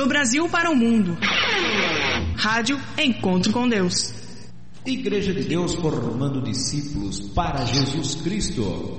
Do Brasil para o mundo. Rádio Encontro com Deus. Igreja de Deus formando discípulos para Jesus Cristo.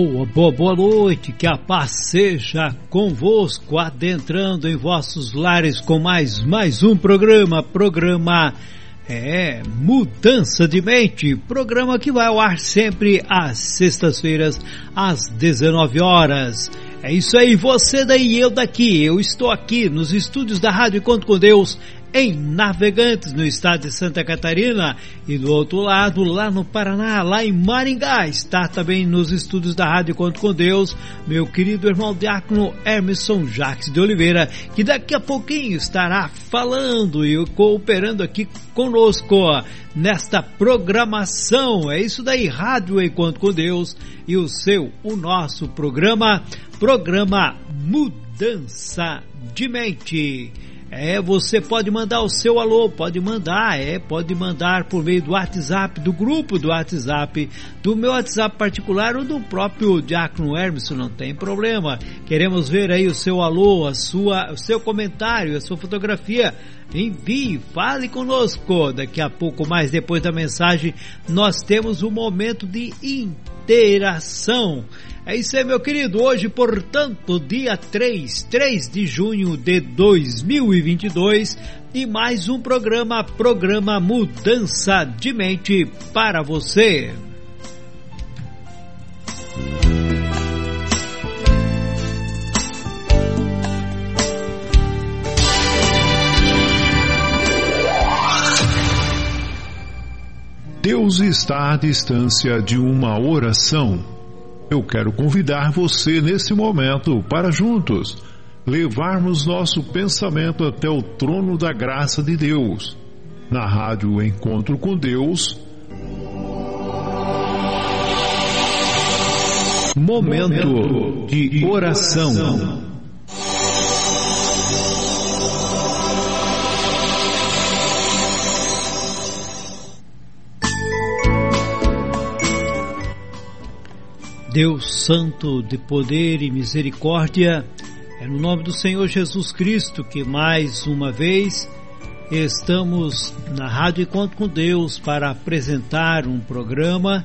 Boa, boa, boa noite, que a paz seja convosco, adentrando em vossos lares com mais, mais um programa, programa é Mudança de Mente, programa que vai ao ar sempre às sextas-feiras, às 19 horas. É isso aí, você daí, eu daqui, eu estou aqui nos estúdios da Rádio Conto com Deus, em Navegantes, no estado de Santa Catarina, e do outro lado, lá no Paraná, lá em Maringá, está também nos estúdios da Rádio Conto com Deus, meu querido irmão diácono Emerson Jacques de Oliveira, que daqui a pouquinho estará falando e cooperando aqui conosco nesta programação. É isso daí, Rádio Encontro com Deus e o seu, o nosso programa, programa Mudança de Mente. É, você pode mandar o seu alô, pode mandar, é, pode mandar por meio do WhatsApp, do grupo do WhatsApp, do meu WhatsApp particular ou do próprio Diácono Hermes, não tem problema. Queremos ver aí o seu alô, a sua, o seu comentário, a sua fotografia. Envie, fale conosco. Daqui a pouco mais depois da mensagem, nós temos um momento de interação. É isso aí, meu querido. Hoje, portanto, dia 3, 3 de junho de 2022 e mais um programa, programa Mudança de Mente para você. Deus está à distância de uma oração eu quero convidar você nesse momento para juntos levarmos nosso pensamento até o trono da graça de Deus. Na rádio Encontro com Deus. Momento de oração. Deus Santo de poder e misericórdia, é no nome do Senhor Jesus Cristo que mais uma vez estamos na Rádio Encontro com Deus para apresentar um programa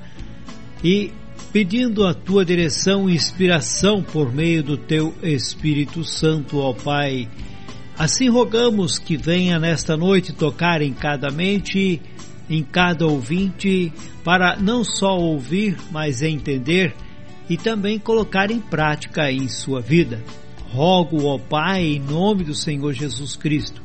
e pedindo a tua direção e inspiração por meio do teu Espírito Santo, ó Pai. Assim rogamos que venha nesta noite tocar em cada mente, em cada ouvinte, para não só ouvir, mas entender e também colocar em prática em sua vida. Rogo, ó Pai, em nome do Senhor Jesus Cristo,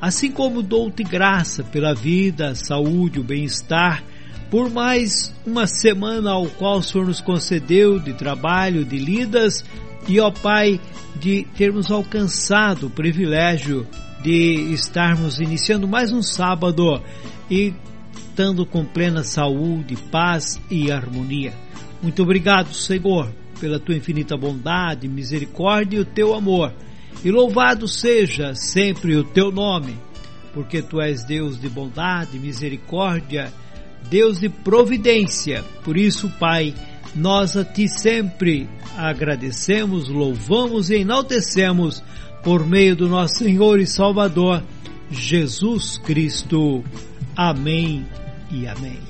assim como dou-te graça pela vida, saúde, o bem-estar, por mais uma semana ao qual o Senhor nos concedeu de trabalho, de lidas, e ó Pai, de termos alcançado o privilégio de estarmos iniciando mais um sábado e estando com plena saúde, paz e harmonia. Muito obrigado, Senhor, pela tua infinita bondade, misericórdia e o teu amor. E louvado seja sempre o teu nome, porque tu és Deus de bondade, misericórdia, Deus de providência. Por isso, Pai, nós a ti sempre agradecemos, louvamos e enaltecemos por meio do nosso Senhor e Salvador, Jesus Cristo. Amém e amém.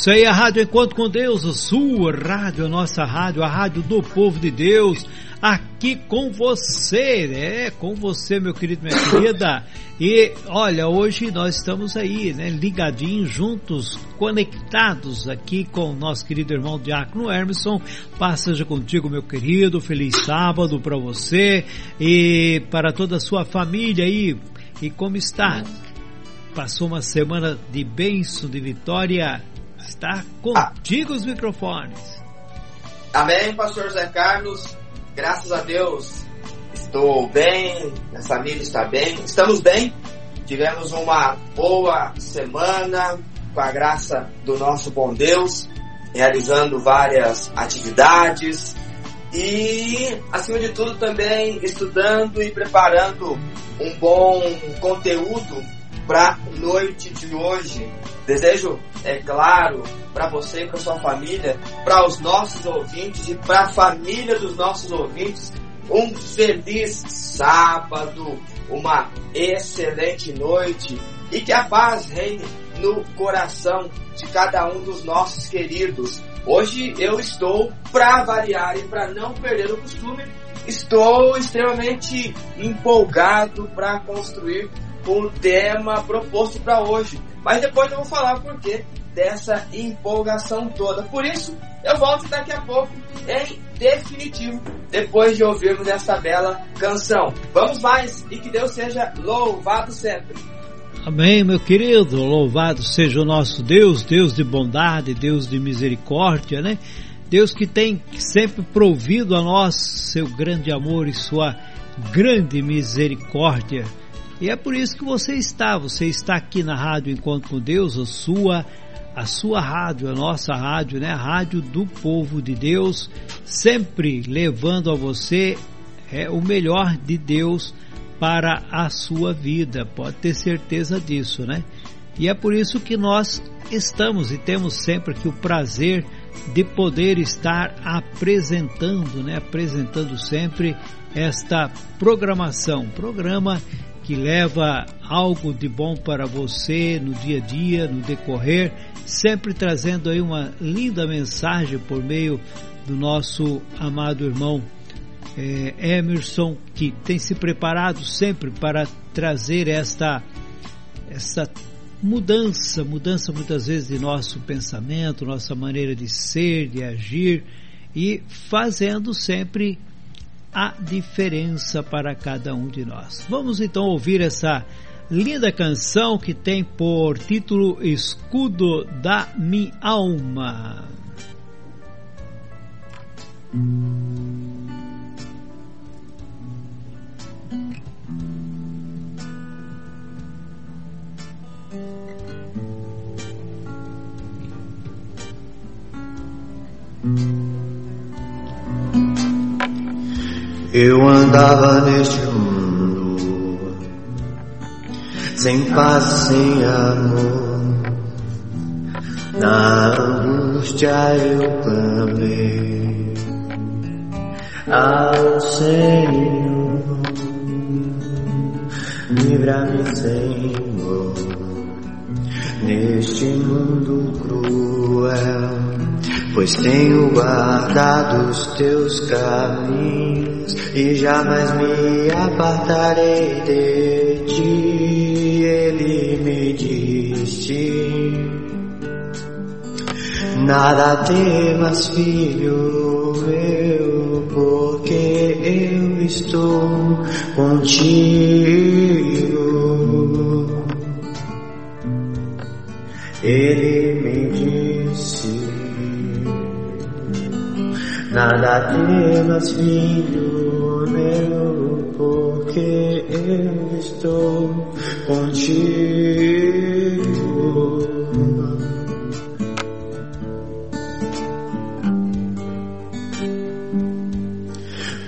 Isso aí, a Rádio Encontro com Deus, a sua rádio, a nossa rádio, a rádio do povo de Deus, aqui com você, é, com você, meu querido, minha querida. E olha, hoje nós estamos aí, né, ligadinhos, juntos, conectados aqui com o nosso querido irmão Diácono Emerson. Paz seja contigo, meu querido, feliz sábado para você e para toda a sua família aí. E como está? Passou uma semana de bênção, de vitória Está contigo ah. os microfones. Amém, pastor Zé Carlos. Graças a Deus estou bem, minha família está bem, estamos bem. Tivemos uma boa semana com a graça do nosso bom Deus, realizando várias atividades e, acima de tudo, também estudando e preparando um bom conteúdo para noite de hoje. Desejo, é claro, para você e para sua família, para os nossos ouvintes e para a família dos nossos ouvintes, um feliz sábado, uma excelente noite e que a paz reine no coração de cada um dos nossos queridos. Hoje eu estou, para variar e para não perder o costume, estou extremamente empolgado para construir o tema proposto para hoje. Mas depois eu vou falar o porquê dessa empolgação toda. Por isso, eu volto daqui a pouco em definitivo, depois de ouvirmos essa bela canção. Vamos mais e que Deus seja louvado sempre. Amém, meu querido. Louvado seja o nosso Deus, Deus de bondade, Deus de misericórdia, né? Deus que tem sempre provido a nós seu grande amor e sua grande misericórdia. E é por isso que você está, você está aqui na Rádio Encontro com Deus, a sua a sua rádio, a nossa rádio, né? A rádio do povo de Deus, sempre levando a você é, o melhor de Deus para a sua vida. Pode ter certeza disso, né? E é por isso que nós estamos e temos sempre aqui o prazer de poder estar apresentando, né? Apresentando sempre esta programação, programa que leva algo de bom para você no dia a dia, no decorrer, sempre trazendo aí uma linda mensagem por meio do nosso amado irmão é, Emerson, que tem se preparado sempre para trazer esta, esta mudança, mudança muitas vezes de nosso pensamento, nossa maneira de ser, de agir e fazendo sempre a diferença para cada um de nós. Vamos então ouvir essa linda canção que tem por título Escudo da Minha Alma. Eu andava neste mundo sem paz, sem amor. Na angústia eu clamei ao Senhor. Livra-me, Senhor, neste mundo cruel pois tenho guardado os teus caminhos e jamais me apartarei de ti. Ele me disse: Nada temas, filho meu, porque eu estou contigo. Nada temas, filho meu, porque eu estou contigo.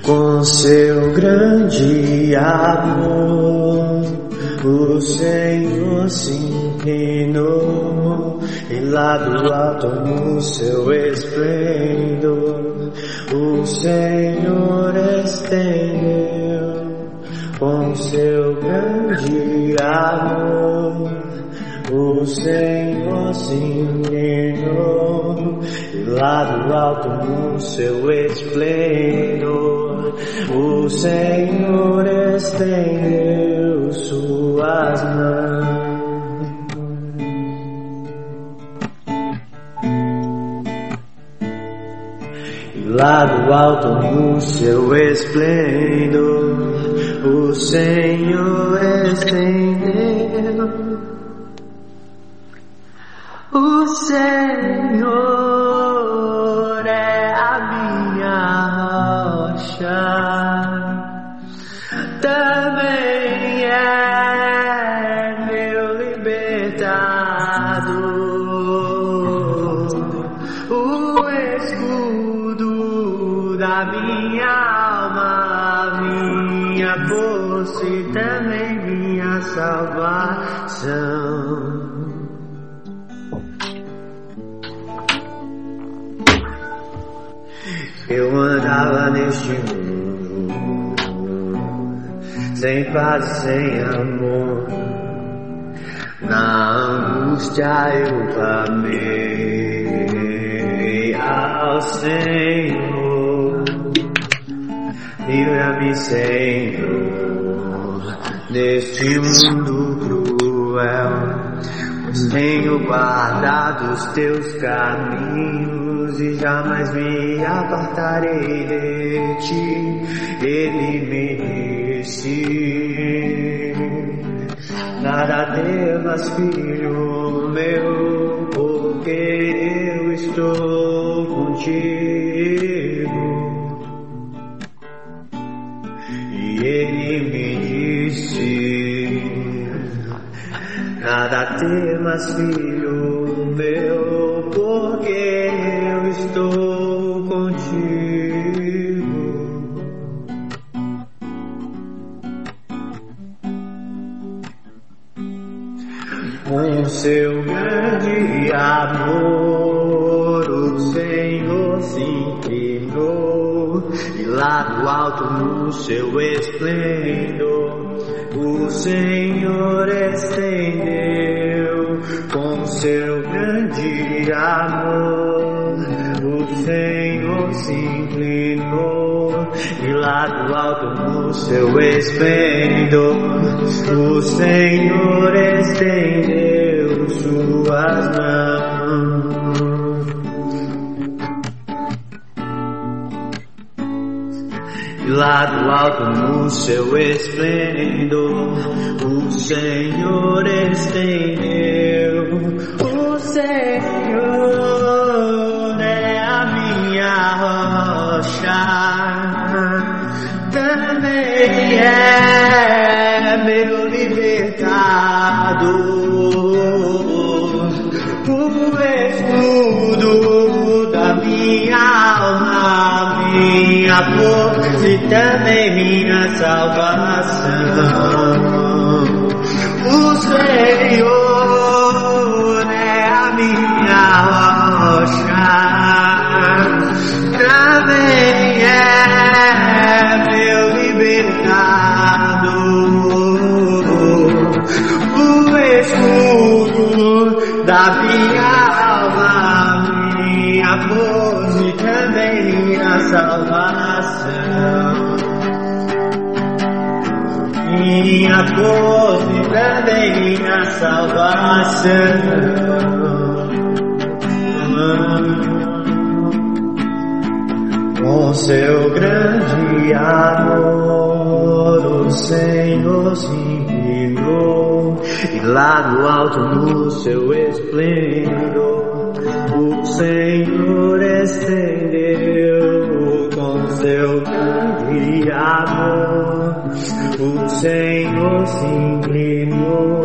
Com seu grande amor, o Senhor se inclinou e lá do alto no seu esplendor, Senhor estendeu com seu grande amor. O Senhor se inclinou e lá do alto no seu esplendor, o Senhor estendeu suas mãos. Alto no seu esplendor, o Senhor estendeu. Sem amor. Na angústia eu clamei ao Senhor. Livra-me, Senhor, neste mundo cruel. Tenho guardado os teus caminhos e jamais me apartarei de ti. Ele me disse: Nada temas, filho meu, porque eu estou contigo. E ele me disse: Nada temas, filho meu, seu grande amor, o Senhor se inclinou e lá do alto no seu esplendor, o Senhor estendeu com seu grande amor. O Senhor se inclinou e lá do alto no seu esplendor, o Senhor estendeu suas mãos. E lá do alto no seu esplendor, o Senhor estendeu. O Senhor é a minha rocha, também é força e também minha salvação. O Senhor é a minha rocha, também é salvação. Com seu grande amor, o Senhor se inclinou e lá no alto no seu esplendor, o Senhor estendeu com seu grande amor. O Senhor se inclinou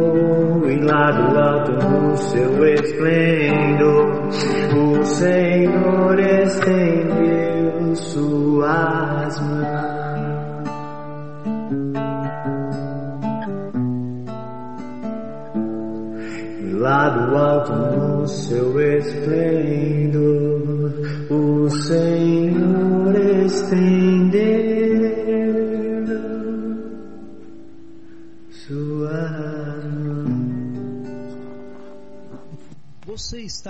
e lá do alto no seu esplendor, o Senhor estendeu suas mãos. E lá do alto no seu esplendor, o Senhor estendeu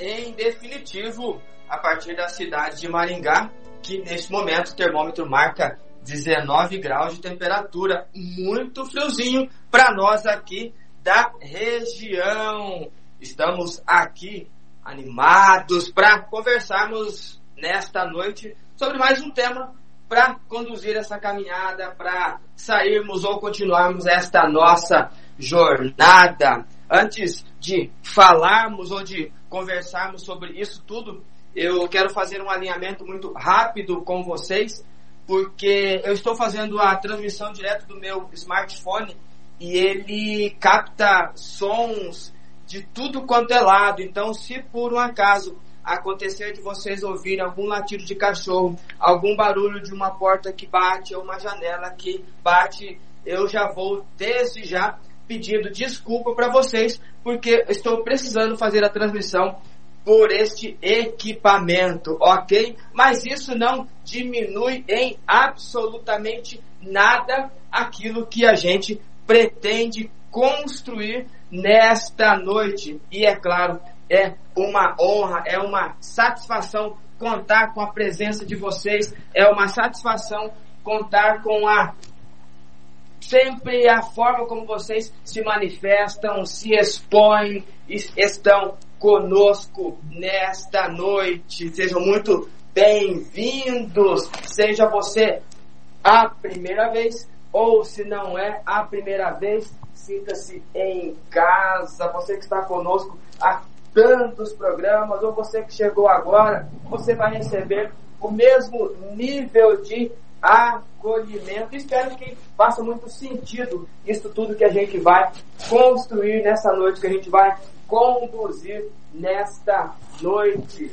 Em definitivo, a partir da cidade de Maringá, que neste momento o termômetro marca 19 graus de temperatura, muito friozinho para nós aqui da região. Estamos aqui animados para conversarmos nesta noite sobre mais um tema para conduzir essa caminhada, para sairmos ou continuarmos esta nossa jornada. Antes de falarmos ou de conversarmos sobre isso tudo, eu quero fazer um alinhamento muito rápido com vocês, porque eu estou fazendo a transmissão direto do meu smartphone e ele capta sons de tudo quanto é lado. Então, se por um acaso acontecer de vocês ouvirem algum latido de cachorro, algum barulho de uma porta que bate ou uma janela que bate, eu já vou desde já pedindo desculpa para vocês, porque estou precisando fazer a transmissão por este equipamento, ok? Mas isso não diminui em absolutamente nada aquilo que a gente pretende construir nesta noite. E é claro, é uma honra, é uma satisfação contar com a presença de vocês, é uma satisfação contar com a sempre a forma como vocês se manifestam, se expõem, estão conosco nesta noite. Sejam muito bem-vindos. Seja você a primeira vez ou se não é a primeira vez, sinta-se em casa. Você que está conosco há tantos programas ou você que chegou agora, você vai receber o mesmo nível de acolhimento. Espero que faça muito sentido isso tudo que a gente vai construir nessa noite, que a gente vai conduzir nesta noite.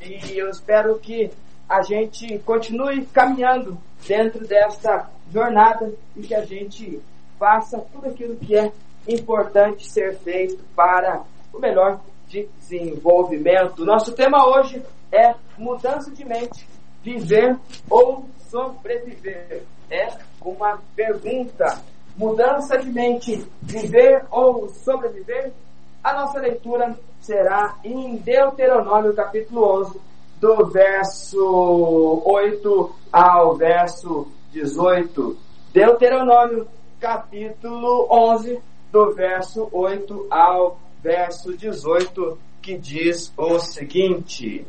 E eu espero que a gente continue caminhando dentro dessa jornada e que a gente faça tudo aquilo que é importante ser feito para o melhor de desenvolvimento. Nosso tema hoje é mudança de mente, viver ou sobreviver? É uma pergunta. Mudança de mente, viver ou sobreviver? A nossa leitura será em Deuteronômio capítulo 11, do verso 8 ao verso 18. Deuteronômio capítulo 11, do verso 8 ao verso 18, que diz o seguinte: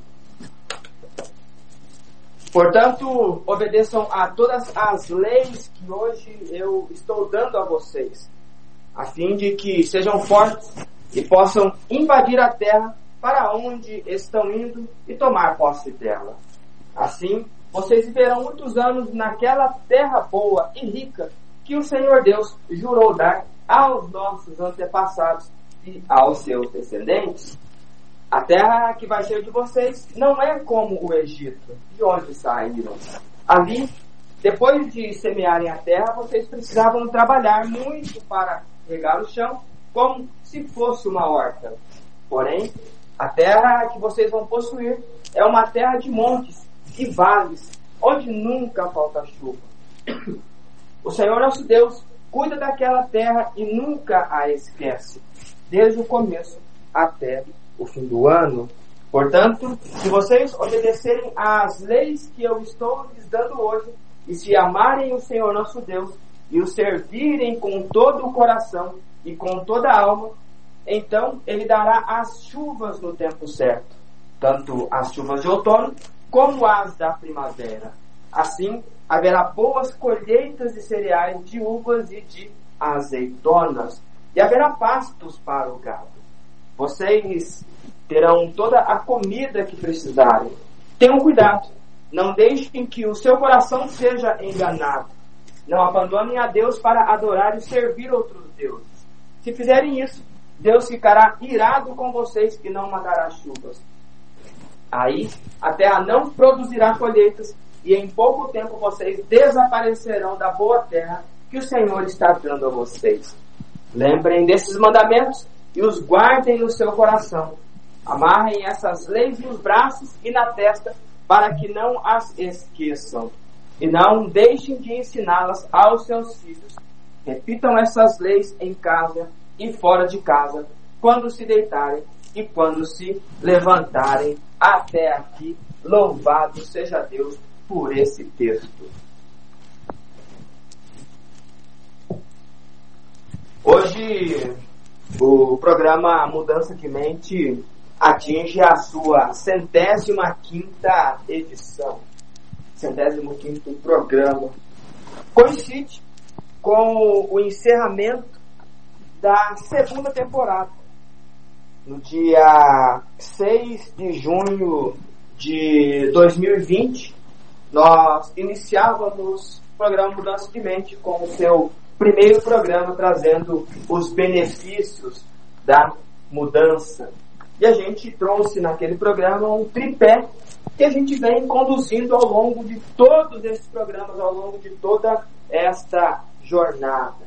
Portanto, obedeçam a todas as leis que hoje eu estou dando a vocês, a fim de que sejam fortes e possam invadir a terra para onde estão indo e tomar posse dela. Assim, vocês viverão muitos anos naquela terra boa e rica que o Senhor Deus jurou dar aos nossos antepassados e aos seus descendentes. A terra que vai ser de vocês não é como o Egito, de onde saíram. Ali, depois de semearem a terra, vocês precisavam trabalhar muito para regar o chão, como se fosse uma horta. Porém, a terra que vocês vão possuir é uma terra de montes e vales, onde nunca falta chuva. O Senhor nosso Deus cuida daquela terra e nunca a esquece, desde o começo até o fim do ano. Portanto, se vocês obedecerem às leis que eu estou lhes dando hoje, e se amarem o Senhor nosso Deus, e o servirem com todo o coração e com toda a alma, então ele dará as chuvas no tempo certo, tanto as chuvas de outono como as da primavera. Assim, haverá boas colheitas de cereais, de uvas e de azeitonas, e haverá pastos para o gado. Vocês terão toda a comida que precisarem. Tenham cuidado, não deixem que o seu coração seja enganado. Não abandonem a Deus para adorar e servir outros deuses. Se fizerem isso, Deus ficará irado com vocês e não mandará chuvas. Aí a terra não produzirá colheitas e em pouco tempo vocês desaparecerão da boa terra que o Senhor está dando a vocês. Lembrem desses mandamentos e os guardem no seu coração. Amarrem essas leis nos braços e na testa para que não as esqueçam. E não deixem de ensiná-las aos seus filhos. Repitam essas leis em casa e fora de casa, quando se deitarem e quando se levantarem. Até aqui, louvado seja Deus por esse texto. Hoje, o programa Mudança de Mente atinge a sua centésima quinta edição. Centésimo quinto programa. Coincide com o encerramento da segunda temporada. No dia 6 de junho de 2020, nós iniciávamos o programa Mudança de Mente com o seu primeiro programa trazendo os benefícios da mudança. E a gente trouxe naquele programa um tripé que a gente vem conduzindo ao longo de todos esses programas, ao longo de toda esta jornada.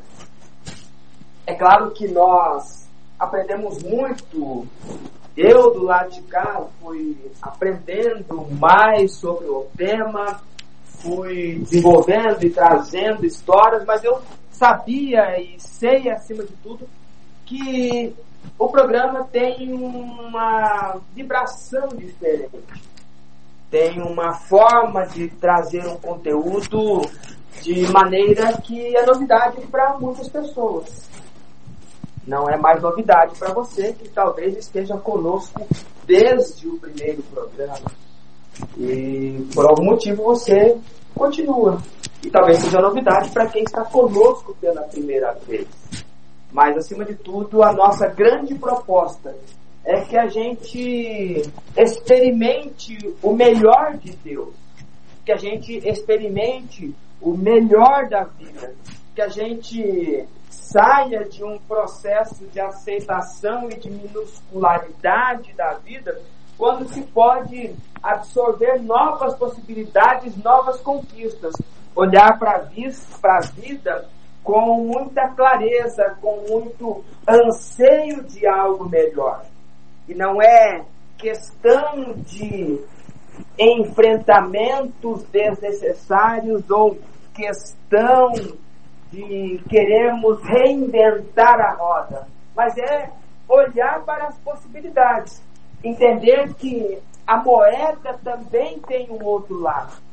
É claro que nós aprendemos muito. Eu, do lado de cá, fui aprendendo mais sobre o tema, fui desenvolvendo e trazendo histórias, mas eu sabia e sei, acima de tudo, que o programa tem uma vibração diferente. Tem uma forma de trazer um conteúdo de maneira que é novidade para muitas pessoas. Não é mais novidade para você que talvez esteja conosco desde o primeiro programa. E por algum motivo você continua. E talvez seja novidade para quem está conosco pela primeira vez. Mas, acima de tudo, a nossa grande proposta é que a gente experimente o melhor de Deus, que a gente experimente o melhor da vida, que a gente saia de um processo de aceitação e de minuscularidade da vida, quando se pode absorver novas possibilidades, novas conquistas, olhar para a vida com muita clareza, com muito anseio de algo melhor. E não é questão de enfrentamentos desnecessários ou questão de queremos reinventar a roda, mas é olhar para as possibilidades, entender que a moeda também tem um outro lado.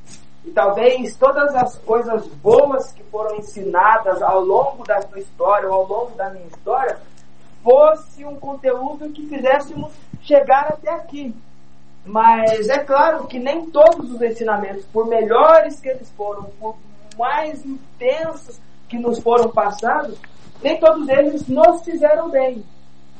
E talvez todas as coisas boas que foram ensinadas ao longo da sua história ou ao longo da minha história fosse um conteúdo que fizéssemos chegar até aqui. Mas é claro que nem todos os ensinamentos, por melhores que eles foram, por mais intensos que nos foram passados, nem todos eles nos fizeram bem.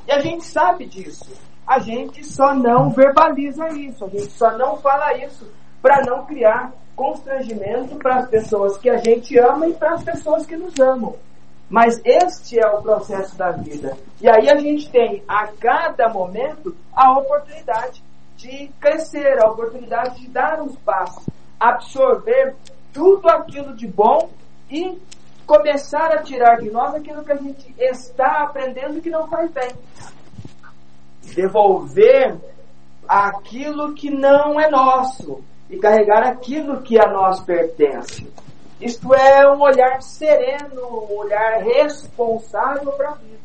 E a gente sabe disso. A gente só não verbaliza isso, a gente só não fala isso para não criar constrangimento para as pessoas que a gente ama e para as pessoas que nos amam. Mas este é o processo da vida. E aí a gente tem a cada momento a oportunidade de crescer, a oportunidade de dar uns passos, absorver tudo aquilo de bom e começar a tirar de nós aquilo que a gente está aprendendo que não faz bem. Devolver aquilo que não é nosso e carregar aquilo que a nós pertence. Isto é um olhar sereno, um olhar responsável para a vida.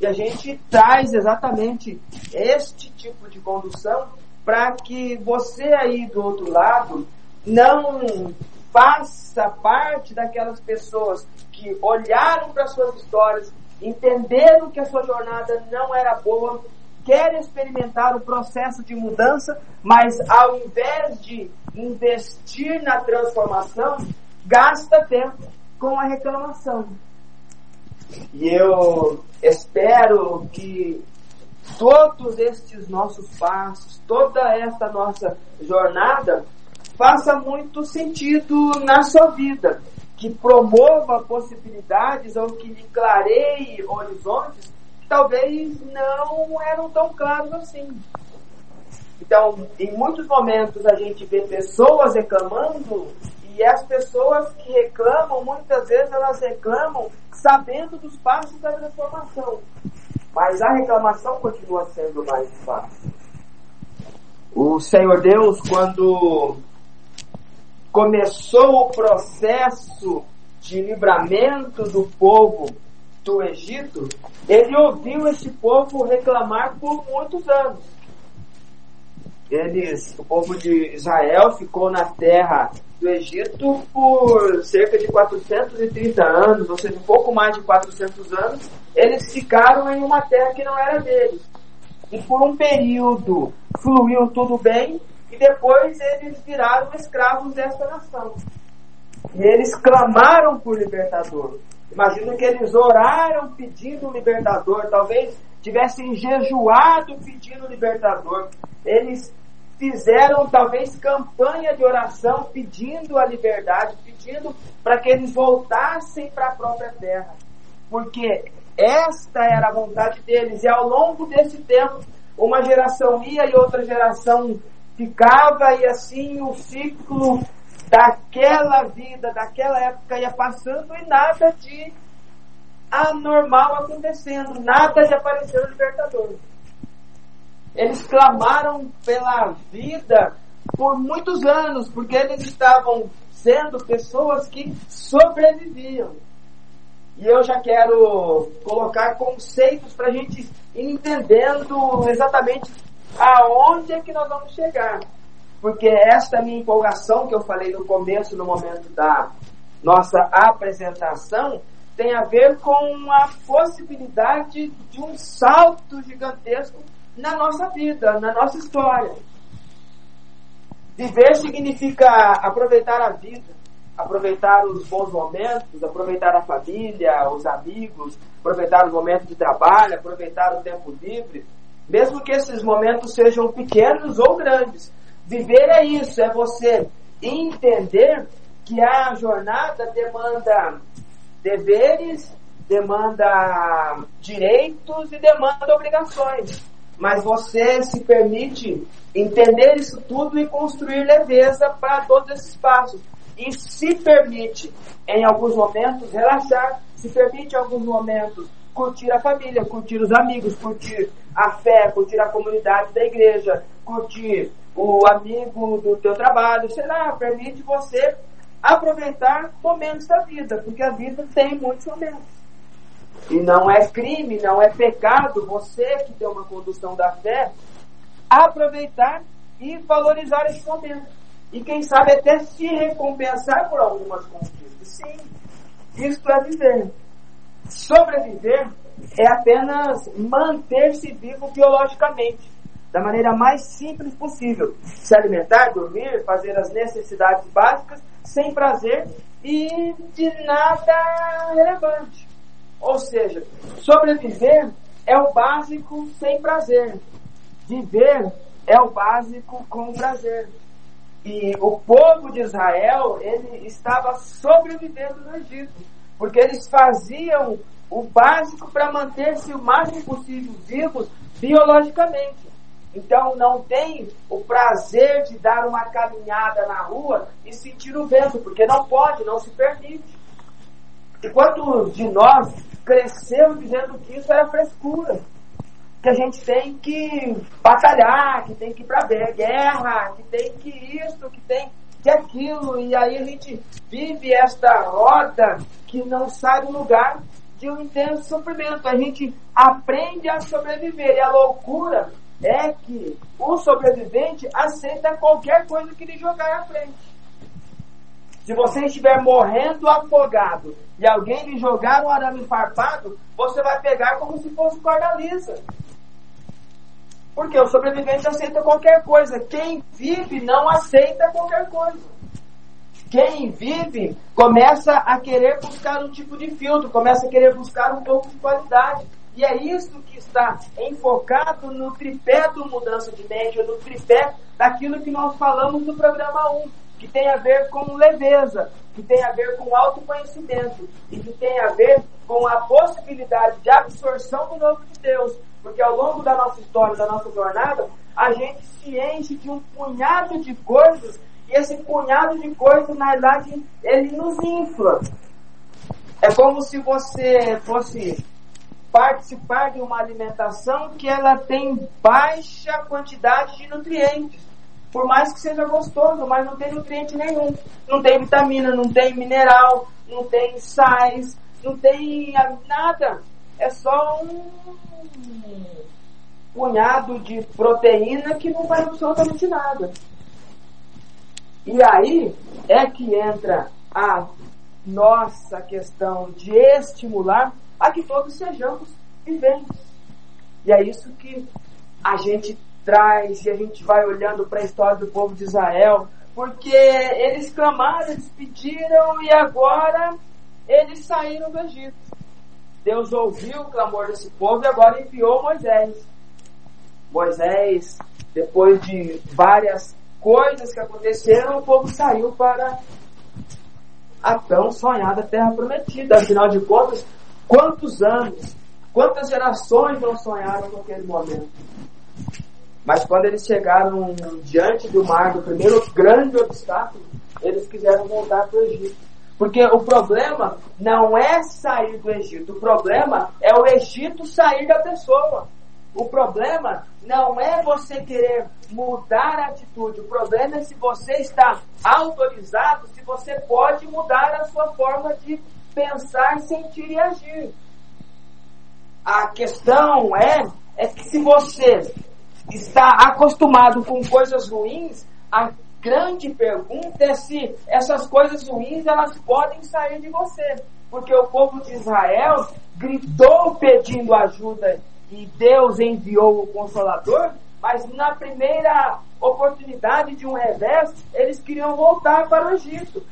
E a gente traz exatamente este tipo de condução para que você aí do outro lado não faça parte daquelas pessoas que olharam para suas histórias, entenderam que a sua jornada não era boa, querem experimentar o processo de mudança, mas ao invés de investir na transformação, gasta tempo com a reclamação. E eu espero que todos estes nossos passos, toda esta nossa jornada, faça muito sentido na sua vida, que promova possibilidades ou que lhe clareie horizontes talvez não eram tão claros assim. Então, em muitos momentos a gente vê pessoas reclamando e as pessoas que reclamam, muitas vezes elas reclamam sabendo dos passos da transformação. Mas a reclamação continua sendo mais fácil. O Senhor Deus, quando começou o processo de livramento do povo do Egito, ele ouviu esse povo reclamar por muitos anos. Eles, o povo de Israel ficou na terra do Egito por cerca de 430 anos, ou seja, um pouco mais de 400 anos, eles ficaram em uma terra que não era deles. E por um período fluiu tudo bem, e depois eles viraram escravos desta nação. E eles clamaram por libertador. Imagino que eles oraram pedindo libertador, talvez tivessem jejuado pedindo libertador. Eles fizeram talvez campanha de oração pedindo a liberdade, pedindo para que eles voltassem para a própria terra. Porque esta era a vontade deles. E ao longo desse tempo, uma geração ia e outra geração ficava, e assim o ciclo daquela vida, daquela época ia passando e nada de anormal acontecendo, nada de aparecer o libertador. Eles clamaram pela vida por muitos anos, porque eles estavam sendo pessoas que sobreviviam. E eu já quero colocar conceitos para a gente entendendo exatamente aonde é que nós vamos chegar. Porque esta minha empolgação que eu falei no começo, no momento da nossa apresentação, tem a ver com a possibilidade de um salto gigantesco na nossa vida, na nossa história. Viver significa aproveitar a vida, aproveitar os bons momentos, aproveitar a família, os amigos, aproveitar os momentos de trabalho, aproveitar o tempo livre, mesmo que esses momentos sejam pequenos ou grandes. Viver é isso, é você entender que a jornada demanda deveres, demanda direitos e demanda obrigações mas você se permite entender isso tudo e construir leveza para todos esses passos. E se permite, em alguns momentos, relaxar, se permite, em alguns momentos, curtir a família, curtir os amigos, curtir a fé, curtir a comunidade da igreja, curtir o amigo do teu trabalho, sei lá, permite você aproveitar momentos da vida, porque a vida tem muitos momentos. E não é crime, não é pecado você que tem uma condução da fé aproveitar e valorizar esse momento. E quem sabe até se recompensar por algumas conquistas. Sim, isto é viver. Sobreviver é apenas manter-se vivo biologicamente, da maneira mais simples possível. Se alimentar, dormir, fazer as necessidades básicas sem prazer e de nada relevante. Ou seja, sobreviver é o básico sem prazer. Viver é o básico com prazer. E o povo de Israel, ele estava sobrevivendo no Egito, porque eles faziam o básico para manter-se o máximo possível vivos biologicamente. Então não tem o prazer de dar uma caminhada na rua e sentir o vento, porque não pode, não se permite. E quantos de nós cresceu dizendo que isso era frescura? Que a gente tem que batalhar, que tem que ir para guerra, que tem que isso, que tem que aquilo, e aí a gente vive esta roda que não sai do lugar de um intenso sofrimento. A gente aprende a sobreviver. E a loucura é que o sobrevivente aceita qualquer coisa que lhe jogar à frente. Se você estiver morrendo afogado e alguém lhe jogar um arame farpado, você vai pegar como se fosse corda lisa. Porque o sobrevivente aceita qualquer coisa. Quem vive não aceita qualquer coisa. Quem vive começa a querer buscar um tipo de filtro, começa a querer buscar um pouco de qualidade. E é isso que está enfocado no tripé do mudança de mente, no tripé daquilo que nós falamos no programa 1, que tem a ver com leveza, que tem a ver com autoconhecimento e que tem a ver com a possibilidade de absorção do novo de Deus. Porque ao longo da nossa história, da nossa jornada, a gente se enche de um punhado de coisas e esse punhado de coisas, na verdade, ele nos infla. É como se você fosse participar de uma alimentação que ela tem baixa quantidade de nutrientes. Por mais que seja gostoso, mas não tem nutriente nenhum. Não tem vitamina, não tem mineral, não tem sais, não tem nada. É só um punhado de proteína que não faz absolutamente nada. E aí é que entra a nossa questão de estimular a que todos sejamos viventes. E é isso que a gente traz e a gente vai olhando para a história do povo de Israel, porque eles clamaram, eles pediram e agora eles saíram do Egito. Deus ouviu o clamor desse povo e agora enviou Moisés. Moisés, depois de várias coisas que aconteceram, o povo saiu para a tão sonhada terra prometida. Afinal de contas, quantos anos, quantas gerações não sonharam com aquele momento? Mas quando eles chegaram diante do mar, do primeiro grande obstáculo, eles quiseram voltar para o Egito. Porque o problema não é sair do Egito, o problema é o Egito sair da pessoa. O problema não é você querer mudar a atitude. O problema é se você está autorizado, se você pode mudar a sua forma de pensar, sentir e agir. A questão é, é que se você está acostumado com coisas ruins, a grande pergunta é se essas coisas ruins elas podem sair de você. Porque o povo de Israel gritou pedindo ajuda que Deus enviou o Consolador, mas na primeira oportunidade de um revés, eles queriam voltar para o Egito.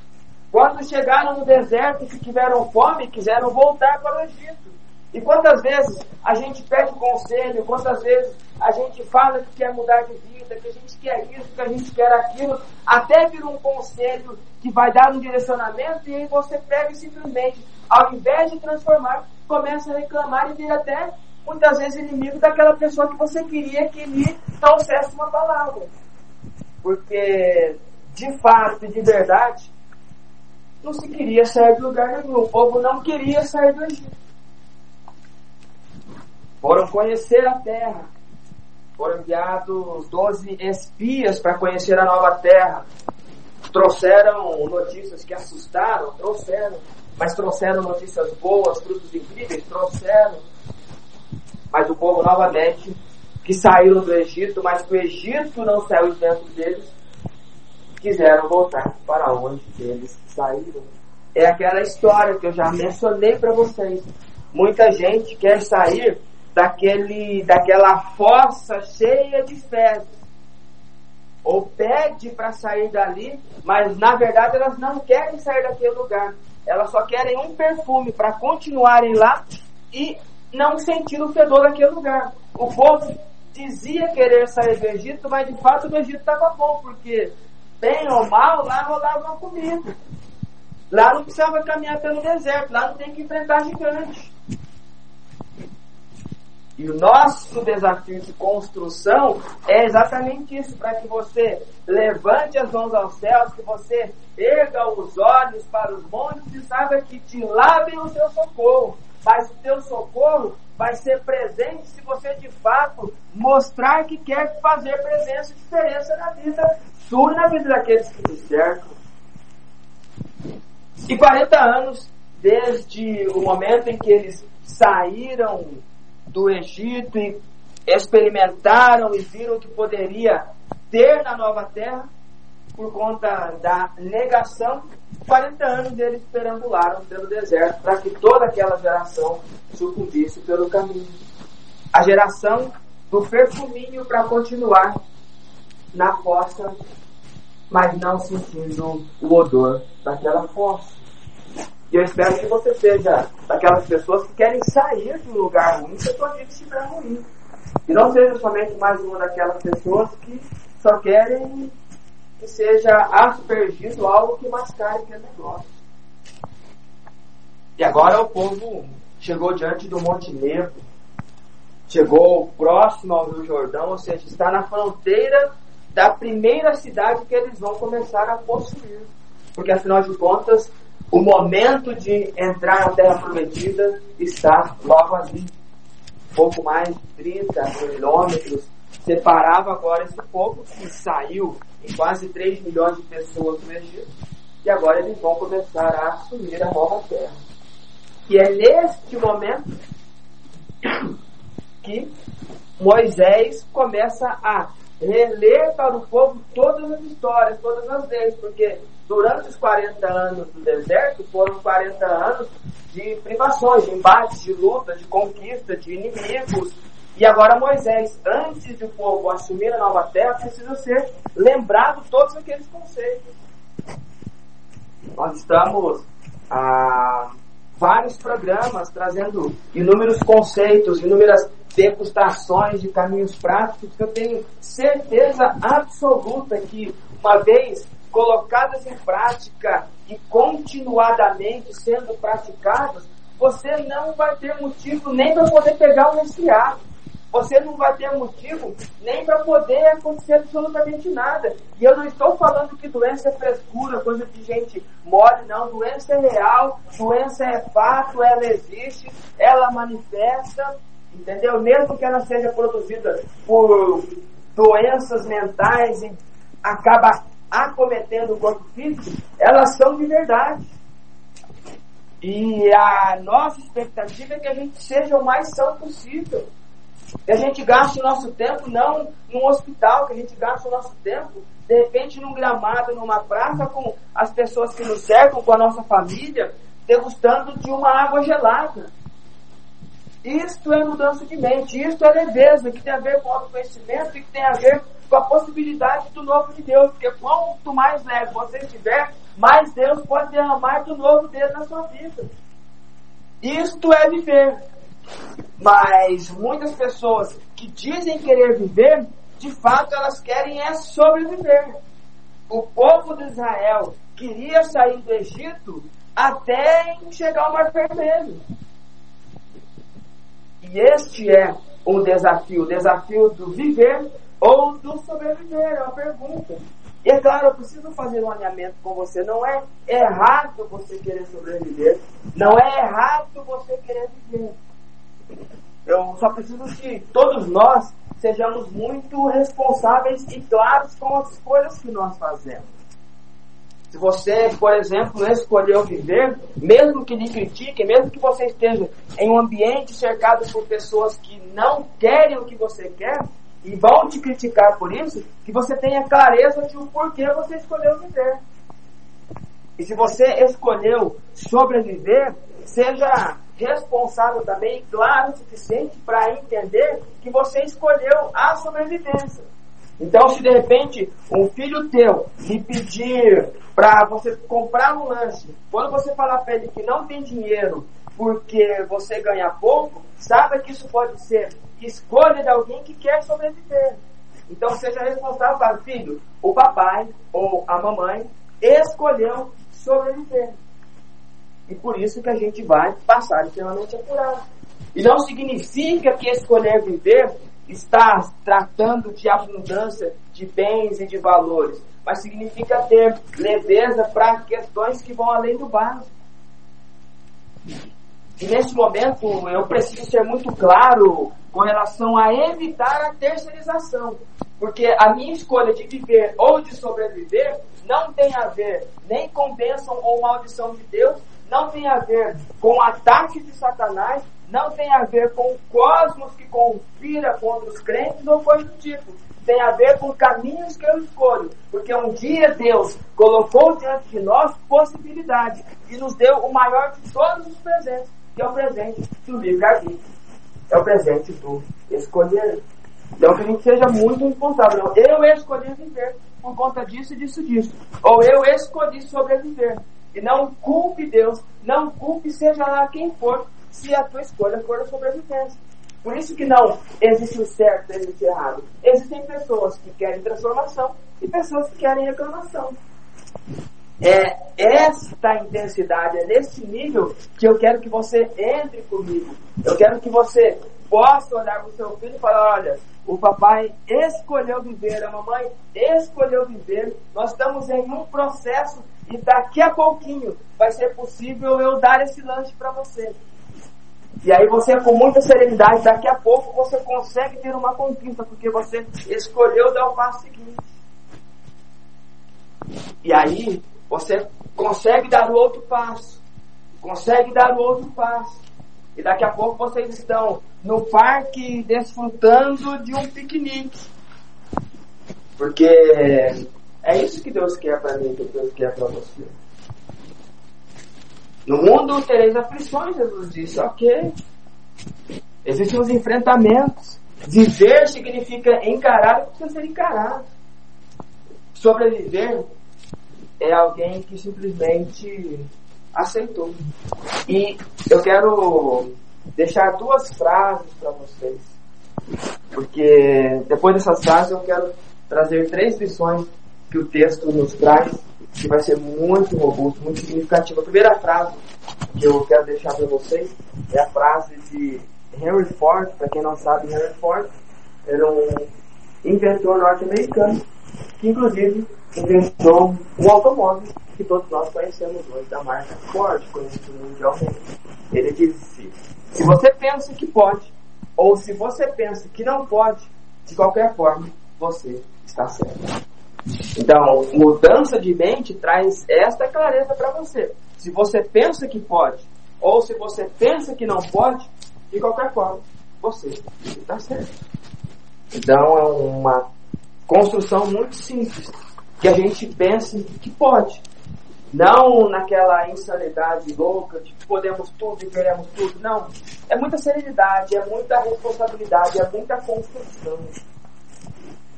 Quando chegaram no deserto e tiveram fome, quiseram voltar para o Egito. E quantas vezes a gente pede conselho, quantas vezes a gente fala que quer mudar de vida, que a gente quer isso, que a gente quer aquilo, até vir um conselho que vai dar um direcionamento e aí você pega e simplesmente, ao invés de transformar, começa a reclamar e vira até muitas vezes inimigo daquela pessoa que você queria que lhe trouxesse uma palavra. Porque, de fato e de verdade, não se queria sair de lugar nenhum. O povo não queria sair do Egito. Foram conhecer a terra. Foram enviados 12 espias para conhecer a nova terra. Trouxeram notícias que assustaram, trouxeram. Mas trouxeram notícias boas, frutos incríveis, trouxeram. Mas o povo novamente, que saíram do Egito, mas que o Egito não saiu de dentro deles, quiseram voltar para onde eles saíram. É aquela história que eu já mencionei para vocês. Muita gente quer sair daquele, daquela fossa cheia de fezes. Ou pede para sair dali, mas na verdade elas não querem sair daquele lugar. Elas só querem um perfume para continuarem lá e não sentir o fedor daquele lugar. O povo dizia querer sair do Egito, mas de fato o Egito estava bom, porque bem ou mal, lá rolava uma comida. Lá não precisava caminhar pelo deserto, lá não tem que enfrentar gigantes. E o nosso desafio de construção é exatamente isso, para que você levante as mãos aos céus, que você erga os olhos para os montes e saiba que de lá vem o seu socorro. Mas o teu socorro vai ser presente se você de fato mostrar que quer fazer presença e diferença na vida sua na vida daqueles que te cercam. E 40 anos desde o momento em que eles saíram do Egito e experimentaram e viram que poderia ter na nova terra, por conta da negação, 40 anos eles perambularam pelo deserto para que toda aquela geração sucumbisse pelo caminho. A geração do perfuminho para continuar na fossa, mas não sentindo o odor daquela fossa. E eu espero que você seja daquelas pessoas que querem sair do lugar ruim se a sua vida estiver ruim. E não seja somente mais uma daquelas pessoas que só querem que seja aspergido algo que mascare aquele negócio. E agora o povo chegou diante do Monte Nebo, chegou próximo ao Rio Jordão, ou seja, está na fronteira da primeira cidade que eles vão começar a possuir. Porque afinal de contas, o momento de entrar na Terra Prometida está logo ali. Pouco mais de 30 quilômetros separava agora esse povo que saiu em quase 3 milhões de pessoas do Egito e agora eles vão começar a assumir a nova terra. E é neste momento que Moisés começa a reler para o povo todas as histórias, todas as vezes, porque durante os 40 anos do deserto foram 40 anos de privações, de embates, de luta, de conquista, de inimigos, e agora Moisés, antes de o povo assumir a nova terra, precisa ser lembrado todos aqueles conceitos. Nós estamos há vários programas trazendo inúmeros conceitos, inúmeras degustações de caminhos práticos que eu tenho certeza absoluta que, uma vez colocadas em prática e continuadamente sendo praticadas, você não vai ter motivo nem para poder pegar o resfriado você não vai ter motivo nem para poder acontecer absolutamente nada. E eu não estou falando que doença é frescura, coisa de gente mole, não. Doença é real, doença é fato, ela existe, ela manifesta, entendeu? Mesmo que ela seja produzida por doenças mentais e acaba acometendo o corpo físico, elas são de verdade. E a nossa expectativa é que a gente seja o mais são possível. Que a gente gaste o nosso tempo não num hospital, que a gente gaste o nosso tempo, de repente, num gramado, numa praça, com as pessoas que nos cercam, com a nossa família, degustando de uma água gelada. Isto é mudança de mente, isto é leveza, que tem a ver com autoconhecimento e que tem a ver com a possibilidade do novo de Deus. Porque quanto mais leve você estiver, mais Deus pode derramar do novo dele na sua vida. Isto é viver. Mas muitas pessoas que dizem querer viver, de fato elas querem é sobreviver. O povo de Israel queria sair do Egito até chegar ao Mar Vermelho. E este é um desafio, o desafio do viver ou do sobreviver, é uma pergunta. E é claro, eu preciso fazer um alinhamento com você. Não é errado você querer sobreviver, não é errado você querer viver. Eu só preciso que todos nós sejamos muito responsáveis e claros com as escolhas que nós fazemos. Se você, por exemplo, escolheu viver, mesmo que lhe critiquem, mesmo que você esteja em um ambiente cercado por pessoas que não querem o que você quer e vão te criticar por isso, que você tenha clareza de o porquê você escolheu viver. E se você escolheu sobreviver, seja responsável também, claro o suficiente para entender que você escolheu a sobrevivência. Então, se de repente um filho teu lhe pedir para você comprar um lanche, quando você falar para ele que não tem dinheiro porque você ganha pouco, saiba que isso pode ser escolha de alguém que quer sobreviver. Então, seja responsável para o filho. O papai ou a mamãe escolheu sobreviver. E por isso que a gente vai passar extremamente apurado. E não significa que escolher viver está tratando de abundância de bens e de valores, mas significa ter leveza para questões que vão além do básico. E nesse momento eu preciso ser muito claro com relação a evitar a terceirização. Porque a minha escolha de viver ou de sobreviver não tem a ver nem com bênção ou maldição de Deus, não tem a ver com ataque de Satanás, não tem a ver com o cosmos que conspira contra os crentes ou coisa do tipo. Tem a ver com caminhos que eu escolho. Porque um dia Deus colocou diante de nós possibilidades e nos deu o maior de todos os presentes, que é o presente do livre-arbítrio. É o presente do escolher. Então que a gente seja muito responsável. Eu escolhi viver por conta disso, disso, disso. Ou eu escolhi sobreviver. E não culpe Deus, não culpe seja lá quem for, se a tua escolha for a sobrevivência. Por isso que não existe o certo e existe o errado. Existem pessoas que querem transformação e pessoas que querem reclamação. É esta intensidade, é nesse nível que eu quero que você entre comigo. Eu quero que você possa olhar para o seu filho e falar, olha, o papai escolheu viver, a mamãe escolheu viver, nós estamos em um processo e daqui a pouquinho vai ser possível eu dar esse lanche para você. E aí você, com muita serenidade, daqui a pouco você consegue ter uma conquista, porque você escolheu dar o passo seguinte. E aí você consegue dar o outro passo, consegue dar o outro passo. E daqui a pouco vocês estão no parque desfrutando de um piquenique. Porque é isso que Deus quer para mim, que Deus quer para você. No mundo tereis aflições, Jesus disse, ok. Existem os enfrentamentos. Viver significa encarar o que precisa ser encarado. Sobreviver é alguém que simplesmente aceitou. E eu quero deixar duas frases para vocês. Porque depois dessas frases eu quero trazer três lições que o texto nos traz, que vai ser muito robusto, muito significativo. A primeira frase que eu quero deixar para vocês é a frase de Henry Ford. Para quem não sabe, Henry Ford era um inventor norte-americano que, inclusive, inventou o automóvel que todos nós conhecemos hoje, da marca Ford, conhecido mundialmente. Ele disse: se você pensa que pode, ou se você pensa que não pode, de qualquer forma, você está certo. Então, mudança de mente traz esta clareza para você. Se você pensa que pode, ou se você pensa que não pode, de qualquer forma, você está certo. Então, é uma construção muito simples, que a gente pense que pode. Não naquela insanidade louca de podemos tudo e queremos tudo. Não. É muita serenidade, é muita responsabilidade, é muita construção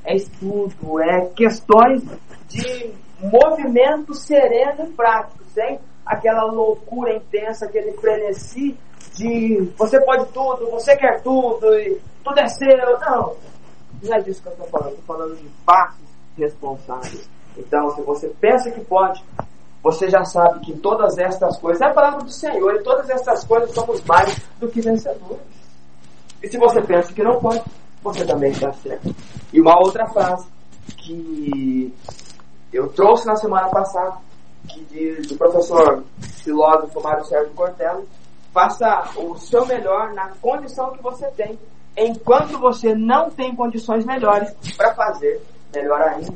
é estudo, é questões de movimento sereno e prático, sem aquela loucura intensa, aquele frenesi de você pode tudo, você quer tudo, e tudo é seu. Não, não é disso que eu estou falando, estou falando de passos responsáveis. Então, se você pensa que pode, você já sabe que todas estas coisas, é a palavra do Senhor, e todas estas coisas somos mais do que vencedores. E se você pensa que não pode, você também está certo. E uma outra frase que eu trouxe na semana passada, que diz do professor filósofo Mário Sérgio Cortella, faça o seu melhor na condição que você tem, enquanto você não tem condições melhores para fazer melhor ainda.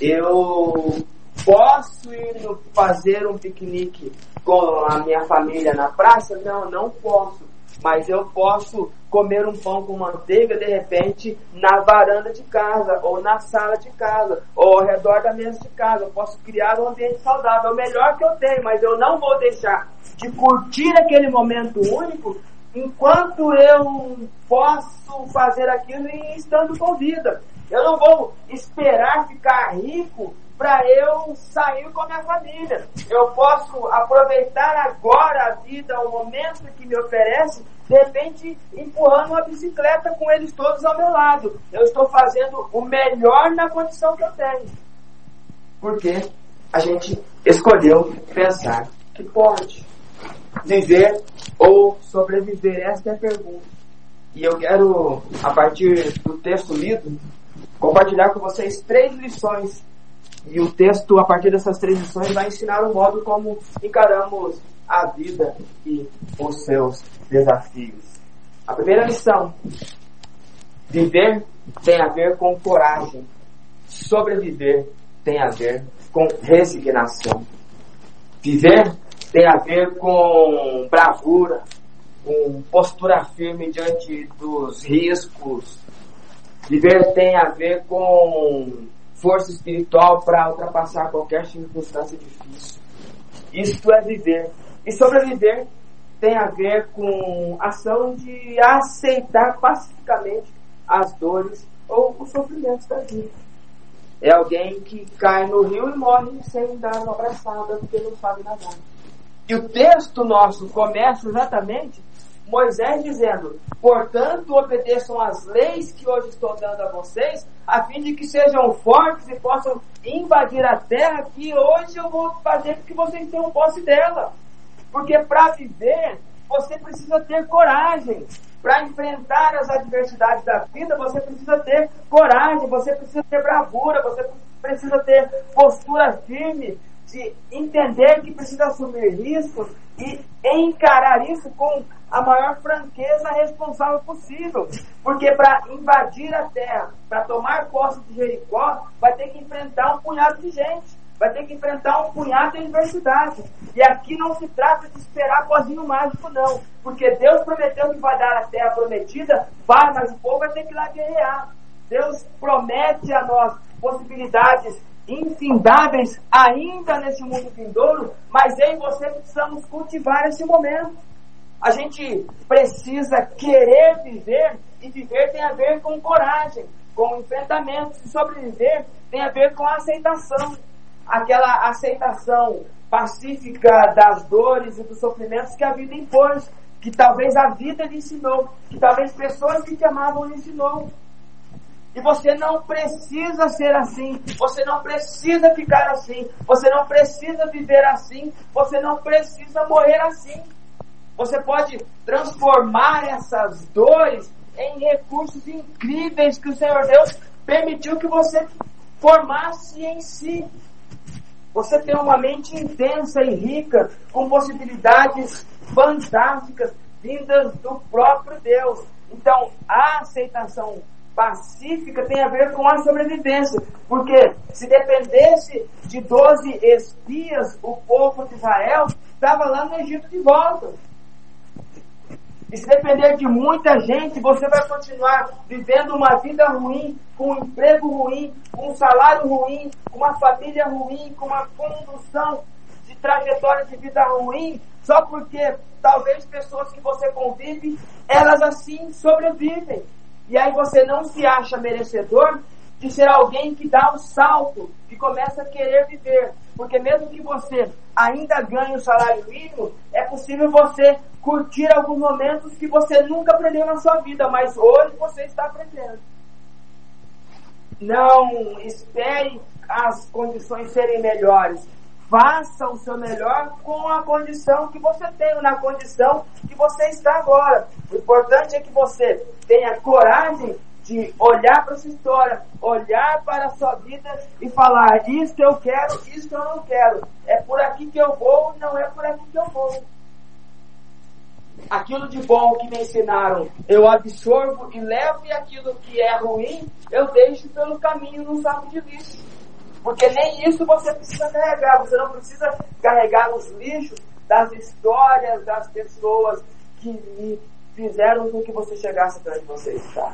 Eu posso ir fazer um piquenique com a minha família na praça? Não, não posso. Mas eu posso comer um pão com manteiga, de repente, na varanda de casa, ou na sala de casa, ou ao redor da mesa de casa. Eu posso criar um ambiente saudável, é o melhor que eu tenho, mas eu não vou deixar de curtir aquele momento único enquanto eu posso fazer aquilo e estando com vida. Eu não vou esperar ficar rico para eu sair com a minha família. Eu posso aproveitar agora a vida, o momento que me oferece, de repente empurrando uma bicicleta com eles todos ao meu lado. Eu estou fazendo o melhor na condição que eu tenho. Porque a gente escolheu pensar que pode viver ou sobreviver. Esta é a pergunta. E eu quero, a partir do texto lido, compartilhar com vocês três lições. E o texto, a partir dessas três lições, vai ensinar o modo como encaramos a vida e os seus desafios. A primeira lição: viver tem a ver com coragem, sobreviver tem a ver com resignação. Viver tem a ver com bravura, com postura firme diante dos riscos. Viver tem a ver com força espiritual para ultrapassar qualquer circunstância difícil. Isto é viver. E sobreviver tem a ver com ação de aceitar pacificamente as dores ou os sofrimentos da vida. É alguém que cai no rio e morre sem dar uma abraçada porque não sabe nadar. E o texto nosso começa exatamente Moisés dizendo: Portanto, obedeçam as leis que hoje estou dando a vocês, a fim de que sejam fortes e possam invadir a terra que hoje eu vou fazer que vocês tenham posse dela. Porque para viver, você precisa ter coragem. Para enfrentar as adversidades da vida, você precisa ter coragem, você precisa ter bravura, você precisa ter postura firme, de entender que precisa assumir riscos e encarar isso com a maior franqueza responsável possível. Porque para invadir a terra, para tomar posse de Jericó, vai ter que enfrentar um punhado de gente. Vai ter que enfrentar um punhado de adversidade. E aqui não se trata de esperar pozinho mágico, não. Porque Deus prometeu que vai dar a terra prometida, vai, mas o povo vai ter que ir lá guerrear. Deus promete a nós possibilidades infindáveis ainda nesse mundo vindouro, mas eu e você precisamos cultivar esse momento. A gente precisa querer viver e viver tem a ver com coragem, com enfrentamento. E sobreviver tem a ver com aceitação. Aquela aceitação pacífica das dores e dos sofrimentos que a vida impôs, que talvez a vida lhe ensinou, que talvez pessoas que te amavam lhe ensinou. E você não precisa ser assim. Você não precisa ficar assim. Você não precisa viver assim. Você não precisa morrer assim. Você pode transformar essas dores em recursos incríveis que o Senhor Deus permitiu que você formasse em si. Você tem uma mente intensa e rica, com possibilidades fantásticas vindas do próprio Deus. Então, a aceitação pacífica tem a ver com a sobrevivência. Porque se dependesse de 12 espias, o povo de Israel estava lá no Egito de volta. E se depender de muita gente, você vai continuar vivendo uma vida ruim, com um emprego ruim, com um salário ruim, com uma família ruim, com uma condução de trajetória de vida ruim, só porque talvez pessoas que você convive, elas assim sobrevivem. E aí você não se acha merecedor de ser alguém que dá o um salto, que começa a querer viver. Porque mesmo que você ainda ganhe o salário mínimo, é possível você curtir alguns momentos que você nunca aprendeu na sua vida, mas hoje você está aprendendo. Não espere as condições serem melhores. Faça o seu melhor com a condição que você tem, na condição que você está agora. O importante é que você tenha coragem de olhar para sua história, olhar para a sua vida e falar: Isto eu quero, isto eu não quero. É por aqui que eu vou, não é por aqui que eu vou. Aquilo de bom que me ensinaram, eu absorvo e levo, e aquilo que é ruim, eu deixo pelo caminho no saco de lixo. Porque nem isso você precisa carregar. Você não precisa carregar os lixos das histórias das pessoas que fizeram com que você chegasse até onde você está.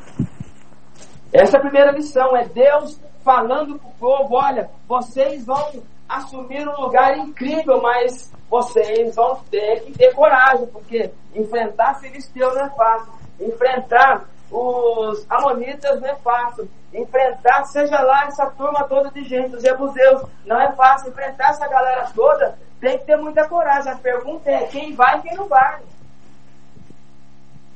Essa é a primeira lição, é Deus falando para o povo, olha, vocês vão assumir um lugar incrível, mas vocês vão ter que ter coragem, porque enfrentar Filisteu não é fácil. Enfrentar os amonitas não é fácil. Enfrentar, seja lá essa turma toda de gente, os jebuseus, não é fácil. Enfrentar essa galera toda tem que ter muita coragem. A pergunta é quem vai e quem não vai.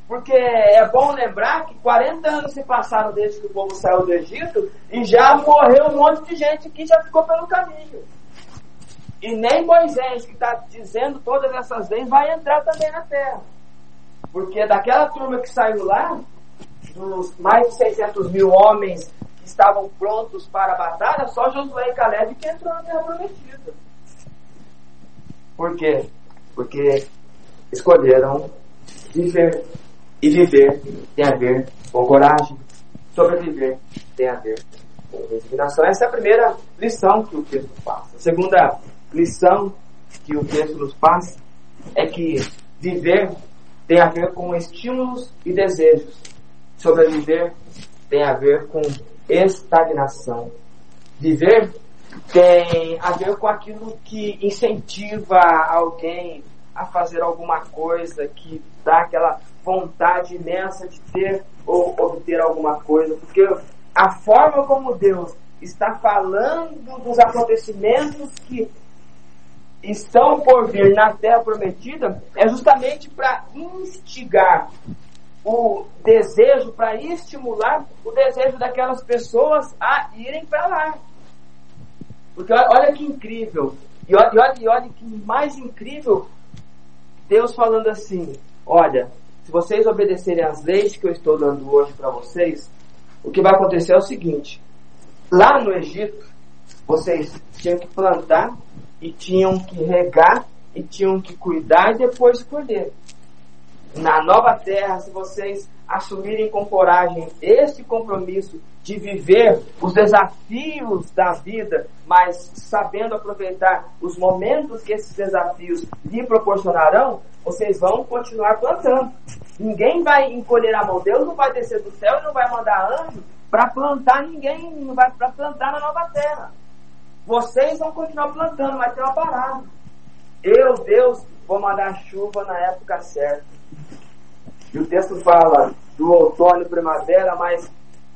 Porque é bom lembrar que 40 anos se passaram desde que o povo saiu do Egito e já morreu um monte de gente que já ficou pelo caminho. E nem Moisés, que está dizendo todas essas leis, vai entrar também na terra. Porque daquela turma que saiu lá, dos mais de 600 mil homens que estavam prontos para a batalha, só Josué e Caleb que entrou na terra prometida. Por quê? Porque escolheram viver e viver tem a ver com coragem. Sobreviver tem a ver com resignação. Essa é a primeira lição que o texto passa. A segunda lição que o texto nos passa é que viver tem a ver com estímulos e desejos. Sobreviver tem a ver com estagnação. Viver tem a ver com aquilo que incentiva alguém a fazer alguma coisa, que dá aquela vontade imensa de ter ou obter alguma coisa, porque a forma como Deus está falando dos acontecimentos que estão por vir na terra prometida é justamente para instigar o desejo, para estimular o desejo daquelas pessoas a irem para lá. Porque olha que incrível, e olha, olha, e olha que mais incrível, Deus falando assim: olha, se vocês obedecerem às leis que eu estou dando hoje para vocês, o que vai acontecer é o seguinte: lá no Egito, vocês tinham que plantar e tinham que regar e tinham que cuidar e depois colher. Na nova terra, se vocês assumirem com coragem esse compromisso de viver os desafios da vida, mas sabendo aproveitar os momentos que esses desafios lhe proporcionarão, vocês vão continuar plantando. Ninguém vai encolher a mão. Deus não vai descer do céu e não vai mandar anjo para plantar ninguém, não vai para plantar na nova terra. Vocês vão continuar plantando, vai ter uma parada. Eu, Deus, vou mandar chuva na época certa. O texto fala do outono e primavera, mas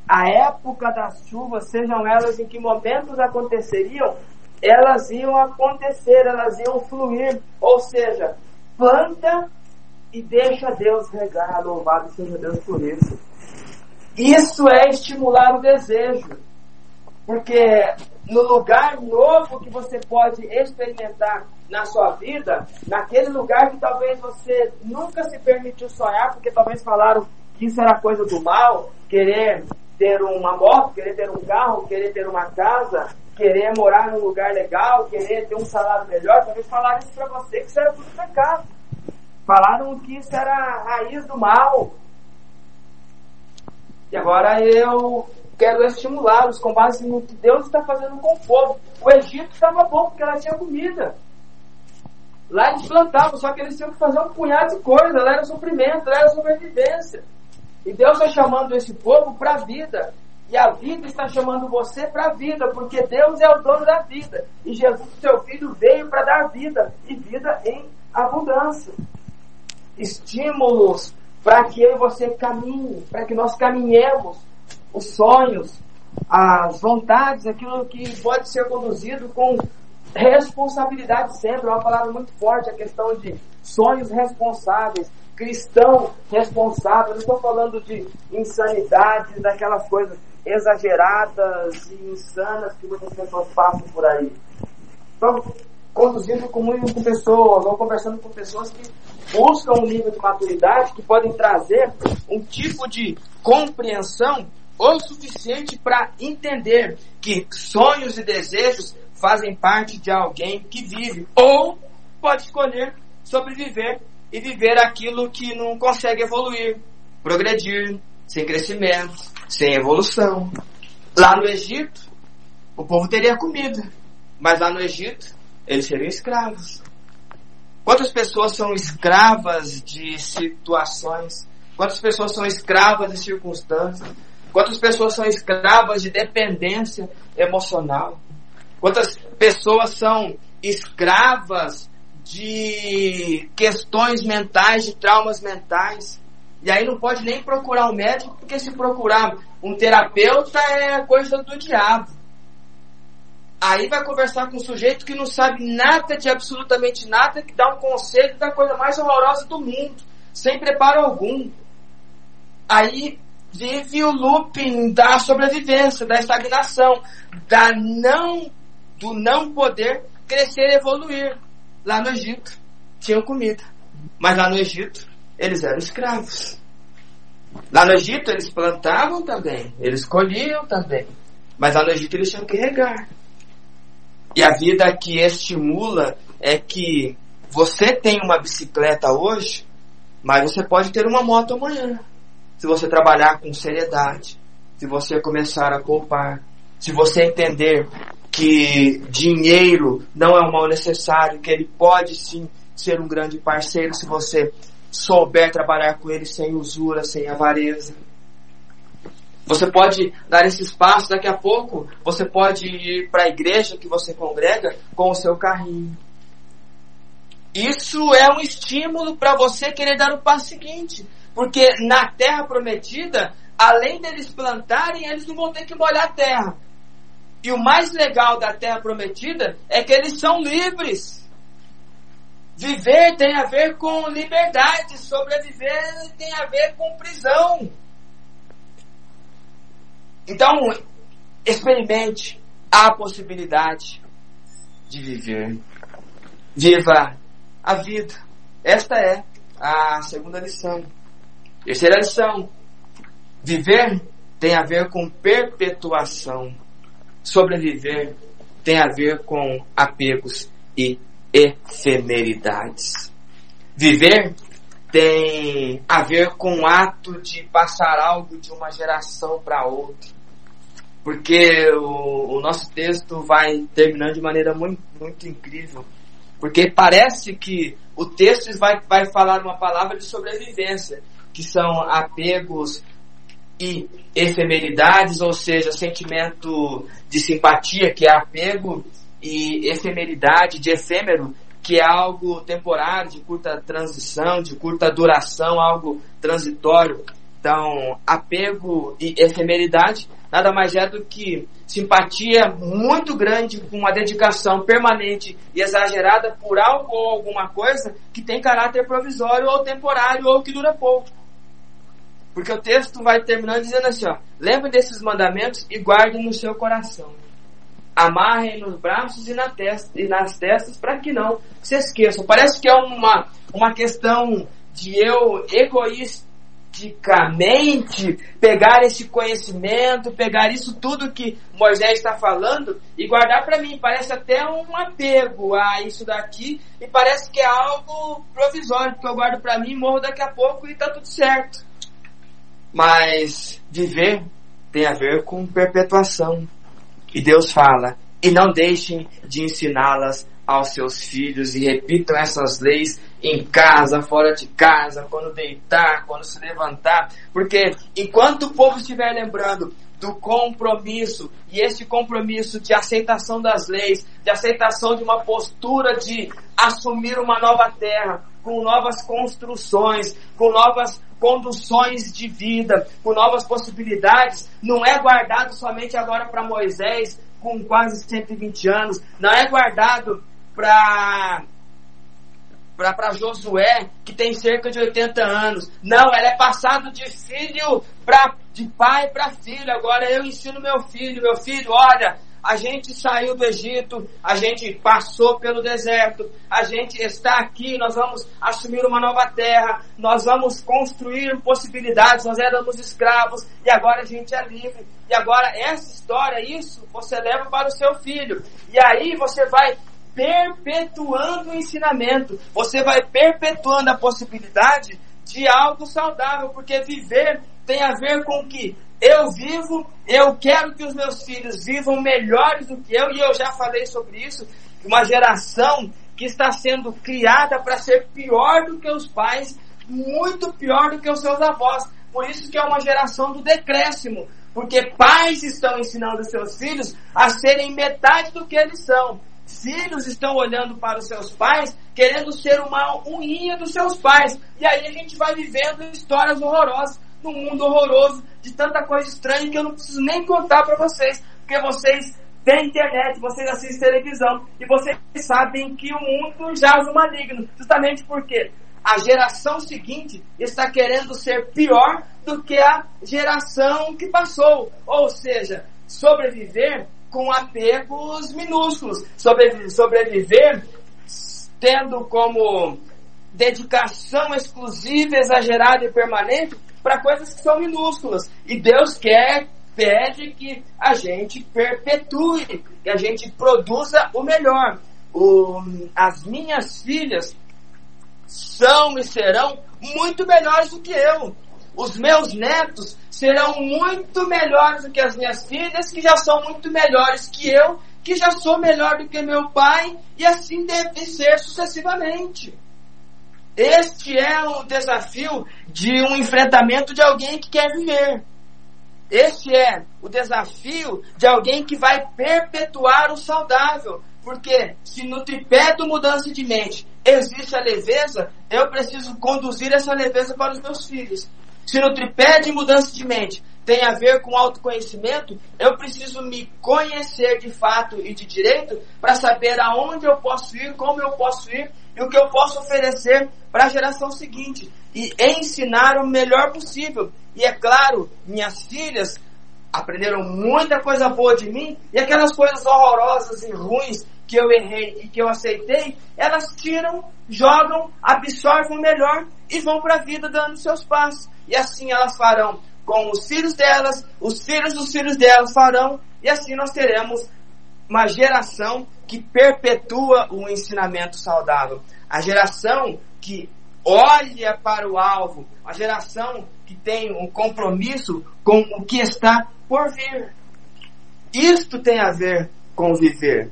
a época das chuvas, sejam elas em que momentos aconteceriam, elas iam acontecer, elas iam fluir. Ou seja, planta e deixa Deus regar, louvado seja Deus por isso. Isso é estimular o desejo. Porque no lugar novo que você pode experimentar na sua vida, naquele lugar que talvez você nunca se permitiu sonhar, porque talvez falaram que isso era coisa do mal, querer ter uma moto, querer ter um carro, querer ter uma casa, querer morar num lugar legal, querer ter um salário melhor, talvez falaram isso para você que isso era tudo pecado. Falaram que isso era a raiz do mal. E agora eu quero estimulá-los com base no que Deus está fazendo com o povo. O Egito estava bom porque ela tinha comida. Lá eles plantavam, só que eles tinham que fazer um punhado de coisa. Lá era sofrimento, lá era sobrevivência. E Deus está chamando esse povo para a vida. E a vida está chamando você para a vida, porque Deus é o dono da vida. E Jesus, seu filho, veio para dar vida e vida em abundância. Estímulos para que eu e você caminhe, para que nós caminhemos os sonhos, as vontades, aquilo que pode ser conduzido com responsabilidade sempre. É uma palavra muito forte a questão de sonhos responsáveis, cristão responsável. Não estou falando de insanidade, daquelas coisas exageradas e insanas que muitas pessoas passam por aí. Estou conduzindo com pessoas ou conversando com pessoas que buscam um nível de maturidade que podem trazer um tipo de compreensão o suficiente para entender que sonhos e desejos fazem parte de alguém que vive ou pode escolher sobreviver e viver aquilo que não consegue evoluir, progredir, sem crescimento, sem evolução. Lá no Egito, o povo teria comida. Mas lá no Egito, eles seriam escravos. Quantas pessoas são escravas de situações? Quantas pessoas são escravas de circunstâncias? Quantas pessoas são escravas de dependência emocional? Quantas pessoas são escravas de questões mentais, de traumas mentais? E aí não pode nem procurar um médico, porque se procurar um terapeuta é coisa do diabo. Aí vai conversar com um sujeito que não sabe nada de absolutamente nada, que dá um conselho da coisa mais horrorosa do mundo, sem preparo algum. Aí vive o looping da sobrevivência, da estagnação, da não, do não poder crescer e evoluir. Lá no Egito tinham comida, mas lá no Egito eles eram escravos. Lá no Egito eles plantavam também, eles colhiam também, mas lá no Egito eles tinham que regar. E a vida que estimula é que você tem uma bicicleta hoje, mas você pode ter uma moto amanhã. Se você trabalhar com seriedade, se você começar a poupar, se você entender que dinheiro não é um mal necessário, que ele pode sim ser um grande parceiro se você souber trabalhar com ele sem usura, sem avareza. Você pode dar esse espaço, daqui a pouco você pode ir para a igreja que você congrega com o seu carrinho. Isso é um estímulo para você querer dar o passo seguinte. Porque na terra prometida, além deles plantarem, eles não vão ter que molhar a terra. E o mais legal da terra prometida é que eles são livres. Viver tem a ver com liberdade, sobreviver tem a ver com prisão. Então, experimente a possibilidade de viver. Viva a vida. Esta é a segunda lição. Terceira lição. Viver tem a ver com perpetuação. Sobreviver tem a ver com apegos e efemeridades. Viver tem a ver com o ato de passar algo de uma geração para outra. Porque o, o, nosso texto vai terminando de maneira muito, muito incrível. Porque parece que o texto vai, vai falar uma palavra de sobrevivência, que são apegos e efemeridades, ou seja, sentimento de simpatia, que é apego, e efemeridade, de efêmero, que é algo temporário, de curta transição, de curta duração, algo transitório. Então, apego e efemeridade nada mais é do que simpatia muito grande com uma dedicação permanente e exagerada por algo ou alguma coisa que tem caráter provisório ou temporário ou que dura pouco. Porque o texto vai terminando dizendo assim, ó, lembre desses mandamentos e guarde no seu coração amarrem nos braços e, na testa, e nas testas para que não se esqueçam. Parece que é uma, uma questão de eu egoisticamente pegar esse conhecimento, pegar isso tudo que Moisés está falando e guardar para mim. Parece até um apego a isso daqui e parece que é algo provisório, porque eu guardo para mim, morro daqui a pouco e está tudo certo. Mas viver tem a ver com perpetuação. E Deus fala: e não deixem de ensiná-las aos seus filhos e repitam essas leis em casa, fora de casa, quando deitar, quando se levantar, porque enquanto o povo estiver lembrando do compromisso e esse compromisso de aceitação das leis, de aceitação de uma postura de assumir uma nova terra, com novas construções, com novas conduções de vida, com novas possibilidades, não é guardado somente agora para Moisés, com quase 120 anos, não é guardado para para Josué, que tem cerca de 80 anos. Não, ela é passado de filho para de pai para filho. Agora eu ensino meu filho, meu filho, olha, a gente saiu do Egito, a gente passou pelo deserto, a gente está aqui, nós vamos assumir uma nova terra, nós vamos construir possibilidades, nós éramos escravos e agora a gente é livre. E agora essa história, isso, você leva para o seu filho. E aí você vai perpetuando o ensinamento, você vai perpetuando a possibilidade de algo saudável, porque viver tem a ver com que eu vivo, eu quero que os meus filhos vivam melhores do que eu, e eu já falei sobre isso, uma geração que está sendo criada para ser pior do que os pais, muito pior do que os seus avós. Por isso que é uma geração do decréscimo, porque pais estão ensinando seus filhos a serem metade do que eles são. Filhos estão olhando para os seus pais, querendo ser uma unha dos seus pais. E aí a gente vai vivendo histórias horrorosas num mundo horroroso de tanta coisa estranha que eu não preciso nem contar para vocês, porque vocês têm internet, vocês assistem televisão e vocês sabem que o mundo jaz o maligno, justamente porque a geração seguinte está querendo ser pior do que a geração que passou, ou seja, sobreviver com apegos minúsculos, sobreviver, sobreviver tendo como dedicação exclusiva, exagerada e permanente para coisas que são minúsculas. E Deus quer, pede que a gente perpetue, que a gente produza o melhor. O, as minhas filhas são e serão muito melhores do que eu. Os meus netos serão muito melhores do que as minhas filhas, que já são muito melhores que eu, que já sou melhor do que meu pai, e assim deve ser sucessivamente. Este é o desafio de um enfrentamento de alguém que quer viver. Este é o desafio de alguém que vai perpetuar o saudável. Porque se no tripé do mudança de mente existe a leveza, eu preciso conduzir essa leveza para os meus filhos. Se no tripé de mudança de mente tem a ver com autoconhecimento, eu preciso me conhecer de fato e de direito para saber aonde eu posso ir, como eu posso ir e o que eu posso oferecer para a geração seguinte e ensinar o melhor possível. E é claro, minhas filhas aprenderam muita coisa boa de mim e aquelas coisas horrorosas e ruins que eu errei e que eu aceitei, elas tiram, jogam, absorvem o melhor e vão para a vida dando seus passos. E assim elas farão com os filhos delas, os filhos dos filhos delas farão, e assim nós teremos uma geração que perpetua o ensinamento saudável. A geração que olha para o alvo, a geração que tem um compromisso com o que está por vir. Isto tem a ver com viver.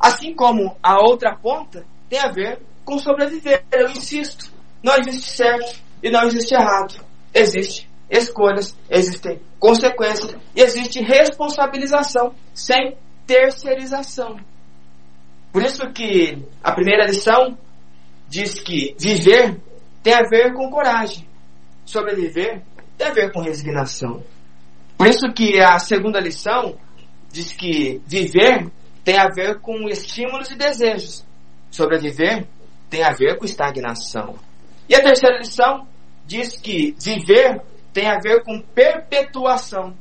Assim como a outra ponta tem a ver com sobreviver. Eu insisto, não existe certo e não existe errado. Existe escolhas, existem consequências e existe responsabilização sem terceirização. Por isso que a primeira lição diz que viver tem a ver com coragem, sobreviver tem a ver com resignação. Por isso que a segunda lição diz que viver tem a ver com estímulos e desejos, sobreviver tem a ver com estagnação. E a terceira lição diz que viver tem a ver com perpetuação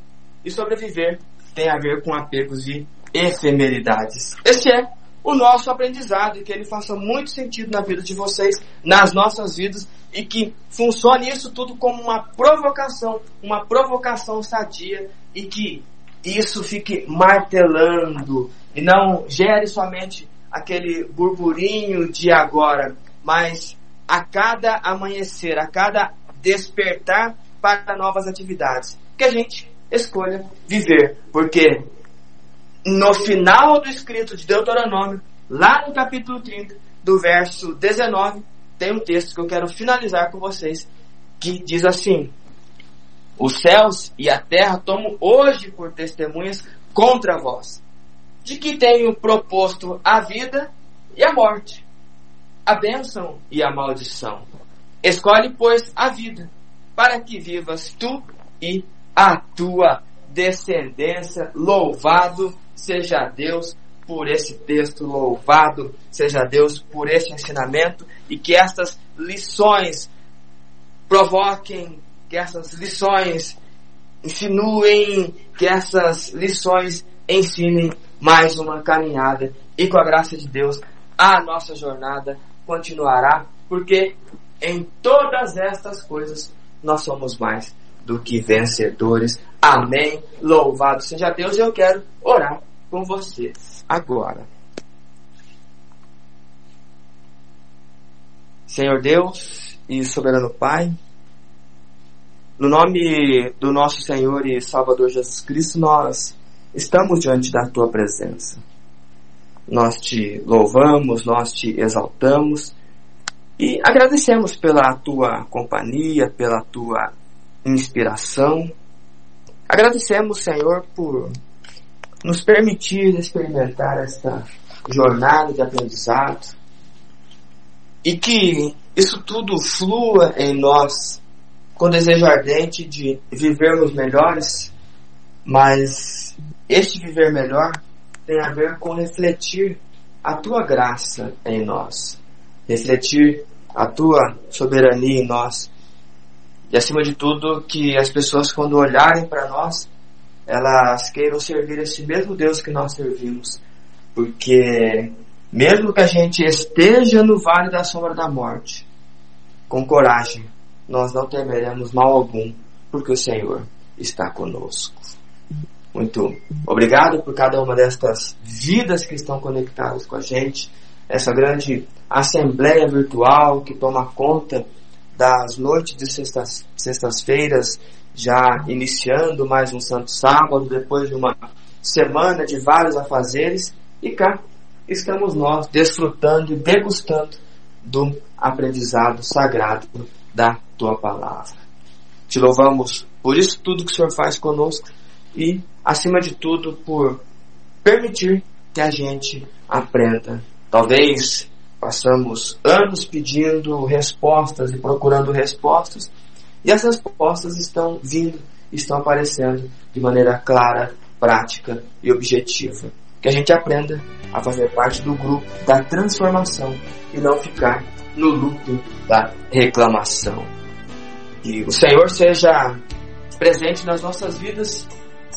e sobreviver tem a ver com apegos e efemeridades. Esse é o nosso aprendizado e que ele faça muito sentido na vida de vocês, nas nossas vidas e que funcione isso tudo como uma provocação, uma provocação sadia e que isso fique martelando e não gere somente aquele burburinho de agora, mas a cada amanhecer, a cada despertar para novas atividades, que a gente escolha viver, porque no final do escrito de Deuteronômio, lá no capítulo 30, do verso 19, tem um texto que eu quero finalizar com vocês, que diz assim: Os céus e a terra tomam hoje por testemunhas contra vós, de que tenho proposto a vida e a morte, a bênção e a maldição. Escolhe, pois, a vida, para que vivas tu e a tua descendência. Louvado seja Deus por esse texto, louvado seja Deus por este ensinamento e que estas lições provoquem, que essas lições insinuem, que essas lições ensinem mais uma caminhada e com a graça de Deus a nossa jornada continuará, porque em todas estas coisas nós somos mais do que vencedores. Amém. Louvado seja Deus. Eu quero orar com você agora. Senhor Deus e soberano Pai, No nome do nosso Senhor e Salvador Jesus Cristo, nós estamos diante da tua presença. Nós te louvamos, nós te exaltamos e agradecemos pela tua companhia, pela tua inspiração. Agradecemos, Senhor, por nos permitir experimentar esta jornada de aprendizado e que isso tudo flua em nós com desejo ardente de vivermos melhores, mas este viver melhor tem a ver com refletir a tua graça em nós, refletir a tua soberania em nós. E acima de tudo, que as pessoas, quando olharem para nós, elas queiram servir esse mesmo Deus que nós servimos. Porque, mesmo que a gente esteja no vale da sombra da morte, com coragem, nós não temeremos mal algum, porque o Senhor está conosco. Muito obrigado por cada uma destas vidas que estão conectadas com a gente, essa grande assembleia virtual que toma conta das noites de sextas, sextas-feiras, já iniciando mais um santo sábado, depois de uma semana de vários afazeres, e cá estamos nós desfrutando e degustando do aprendizado sagrado da tua palavra. Te louvamos por isso tudo que o Senhor faz conosco e, acima de tudo, por permitir que a gente aprenda. Talvez passamos anos pedindo respostas e procurando respostas, e essas respostas estão vindo, estão aparecendo de maneira clara, prática e objetiva. Que a gente aprenda a fazer parte do grupo da transformação e não ficar no loop da reclamação. Que o Senhor seja presente nas nossas vidas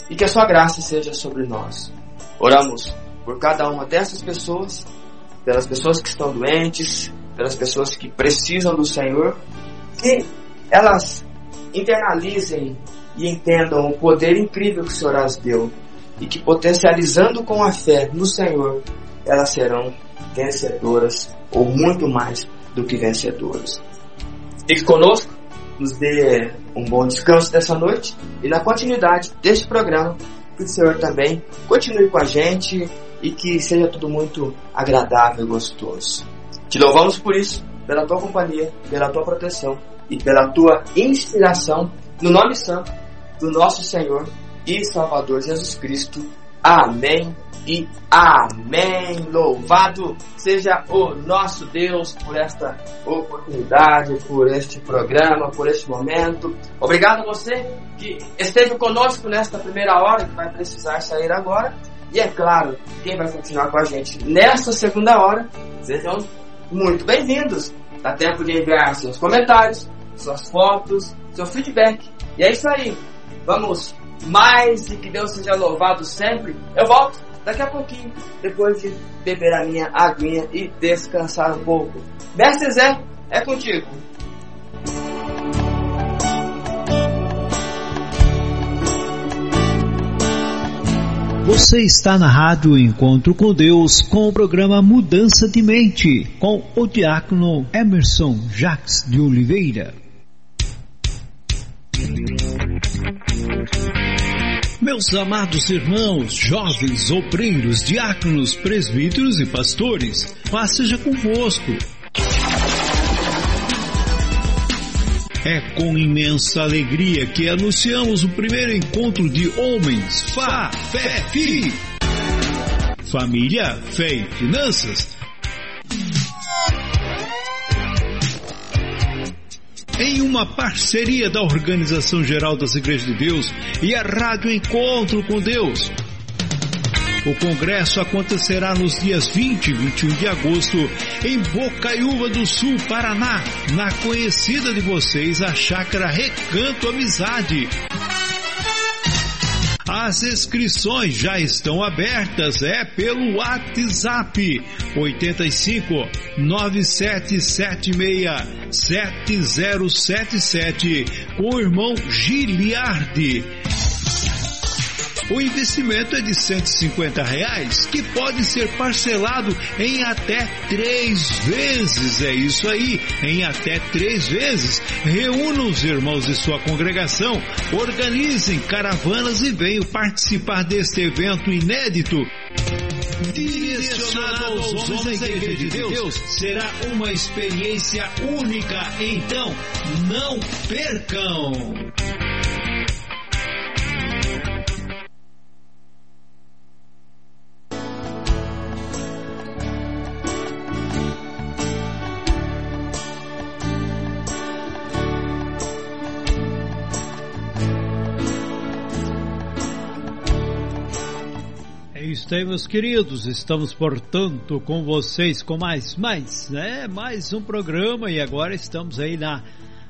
e que a sua graça seja sobre nós. Oramos por cada uma dessas pessoas, pelas pessoas que estão doentes, pelas pessoas que precisam do Senhor, que elas internalizem e entendam o poder incrível que o Senhor as deu e que potencializando com a fé no Senhor, elas serão vencedoras ou muito mais do que vencedoras. Fique conosco, nos dê um bom descanso dessa noite e na continuidade deste programa, que o Senhor também continue com a gente e que seja tudo muito agradável e gostoso. Te louvamos por isso, pela tua companhia, pela tua proteção e pela tua inspiração no nome santo do nosso Senhor e Salvador Jesus Cristo. Amém e amém. Louvado seja o nosso Deus por esta oportunidade, por este programa, por este momento. Obrigado a você que esteve conosco nesta primeira hora, que vai precisar sair agora. E é claro, quem vai continuar com a gente nesta segunda hora, sejam muito bem-vindos. Dá tempo de enviar seus comentários, suas fotos, seu feedback. E é isso aí. Vamos mais e que Deus seja louvado sempre. Eu volto daqui a pouquinho, depois de beber a minha aguinha e descansar um pouco. Mestre Zé, é contigo. Você está na Rádio Encontro com Deus com o programa Mudança de Mente com o diácono Emerson Jacques de Oliveira. Meus amados irmãos, jovens, obreiros, diáconos, presbíteros e pastores, paz seja convosco. É com imensa alegria que anunciamos o primeiro encontro de homens, Fá, Fé, Fi. Família, Fé e Finanças. Em uma parceria da Organização Geral das Igrejas de Deus e a Rádio Encontro com Deus. O congresso acontecerá nos dias 20 e 21 de agosto em Bocaiúva do Sul, Paraná, na conhecida de vocês a Chácara Recanto Amizade. As inscrições já estão abertas, é pelo WhatsApp 85 9776 7077 com o irmão Giliardi. O investimento é de 150 reais, que pode ser parcelado em até três vezes. É isso aí, em até três vezes. Reúna os irmãos de sua congregação, organizem caravanas e venham participar deste evento inédito direcionado aos homens da Igreja de Deus, será uma experiência única. Então, não percam! Aí, meus queridos. Estamos, portanto, com vocês com mais, mais, né? Mais um programa e agora estamos aí na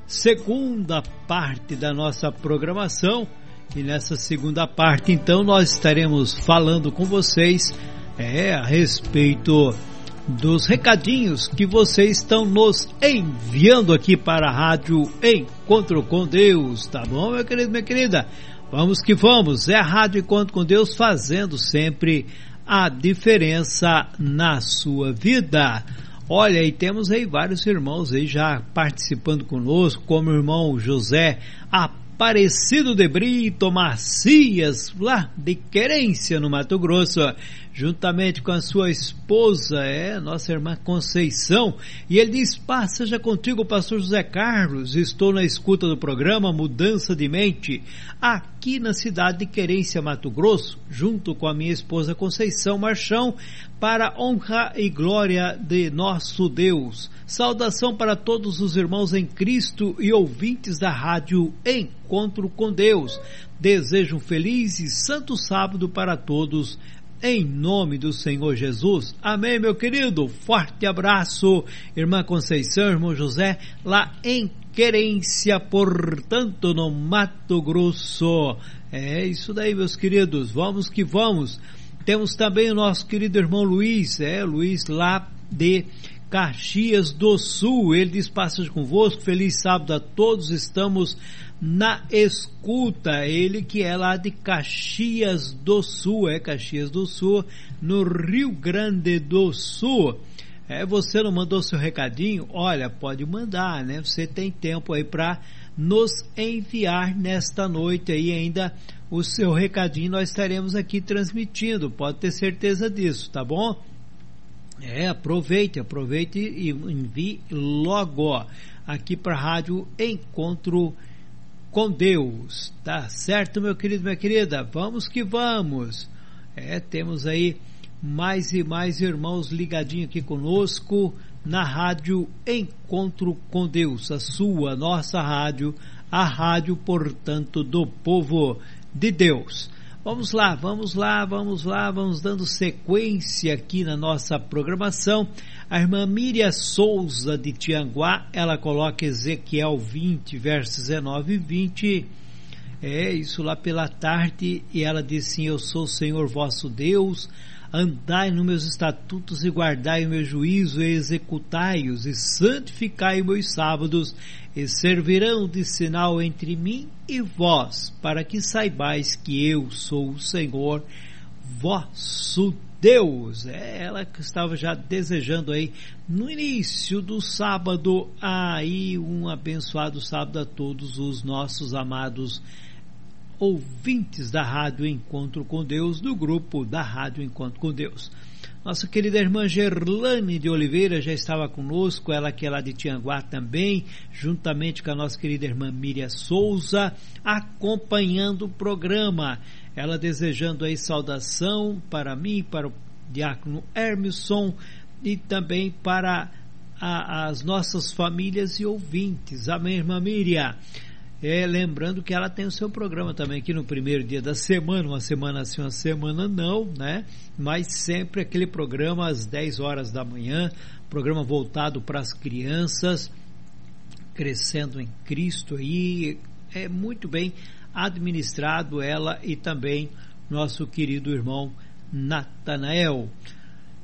segunda parte da nossa programação. E nessa segunda parte, então, nós estaremos falando com vocês é, a respeito dos recadinhos que vocês estão nos enviando aqui para a Rádio Encontro com Deus, tá bom, meu querido, minha querida? Vamos que vamos, é a Rádio Encontro com Deus fazendo sempre a diferença na sua vida. Olha, e temos aí vários irmãos aí já participando conosco, como o irmão José Aparecido de Brito Macias, lá de Querência, no Mato Grosso juntamente com a sua esposa, é, nossa irmã Conceição, e ele diz, paz seja contigo, pastor José Carlos, estou na escuta do programa Mudança de Mente, aqui na cidade de Querência, Mato Grosso, junto com a minha esposa Conceição Marchão, para honra e glória de nosso Deus. Saudação para todos os irmãos em Cristo e ouvintes da rádio Encontro com Deus. Desejo um feliz e santo sábado para todos em nome do Senhor Jesus. Amém, meu querido. Forte abraço, irmã Conceição, irmão José, lá em Querência, portanto, no Mato Grosso. É isso daí, meus queridos. Vamos que vamos. Temos também o nosso querido irmão Luiz, é, Luiz lá de Caxias do Sul. Ele diz: Passas convosco, feliz sábado a todos. Estamos na escuta. Ele que é lá de Caxias do Sul, é Caxias do Sul, no Rio Grande do Sul. É, você não mandou seu recadinho? Olha, pode mandar, né? Você tem tempo aí para nos enviar nesta noite aí ainda o seu recadinho. Nós estaremos aqui transmitindo, pode ter certeza disso, tá bom? É, aproveite, aproveite e envie logo aqui para a Rádio Encontro com Deus. Tá certo, meu querido, minha querida? Vamos que vamos. É, temos aí mais e mais irmãos ligadinhos aqui conosco na rádio Encontro com Deus, a sua, nossa rádio, a rádio, portanto, do povo de Deus. Vamos lá, vamos lá, vamos lá, vamos dando sequência aqui na nossa programação. A irmã Miriam Souza de Tianguá, ela coloca Ezequiel 20, versos 19 e 20. É isso lá pela tarde, e ela diz assim: Eu sou o Senhor vosso Deus, andai nos meus estatutos e guardai o meu juízo e executai-os e santificai meus sábados e servirão de sinal entre mim e vós, para que saibais que eu sou o Senhor vosso Deus. É ela que estava já desejando aí no início do sábado aí um abençoado sábado a todos os nossos amados ouvintes da Rádio Encontro com Deus, do grupo da Rádio Encontro com Deus. Nossa querida irmã Gerlane de Oliveira já estava conosco, ela que é lá de Tianguá também, juntamente com a nossa querida irmã Miriam Souza, acompanhando o programa. Ela desejando aí saudação para mim, para o diácono Hermisson e também para a, as nossas famílias e ouvintes. Amém, irmã Miriam? É, lembrando que ela tem o seu programa também aqui no primeiro dia da semana, uma semana sim, uma semana não, né? Mas sempre aquele programa às 10 horas da manhã, programa voltado para as crianças, crescendo em Cristo aí, é muito bem administrado ela e também nosso querido irmão Natanael.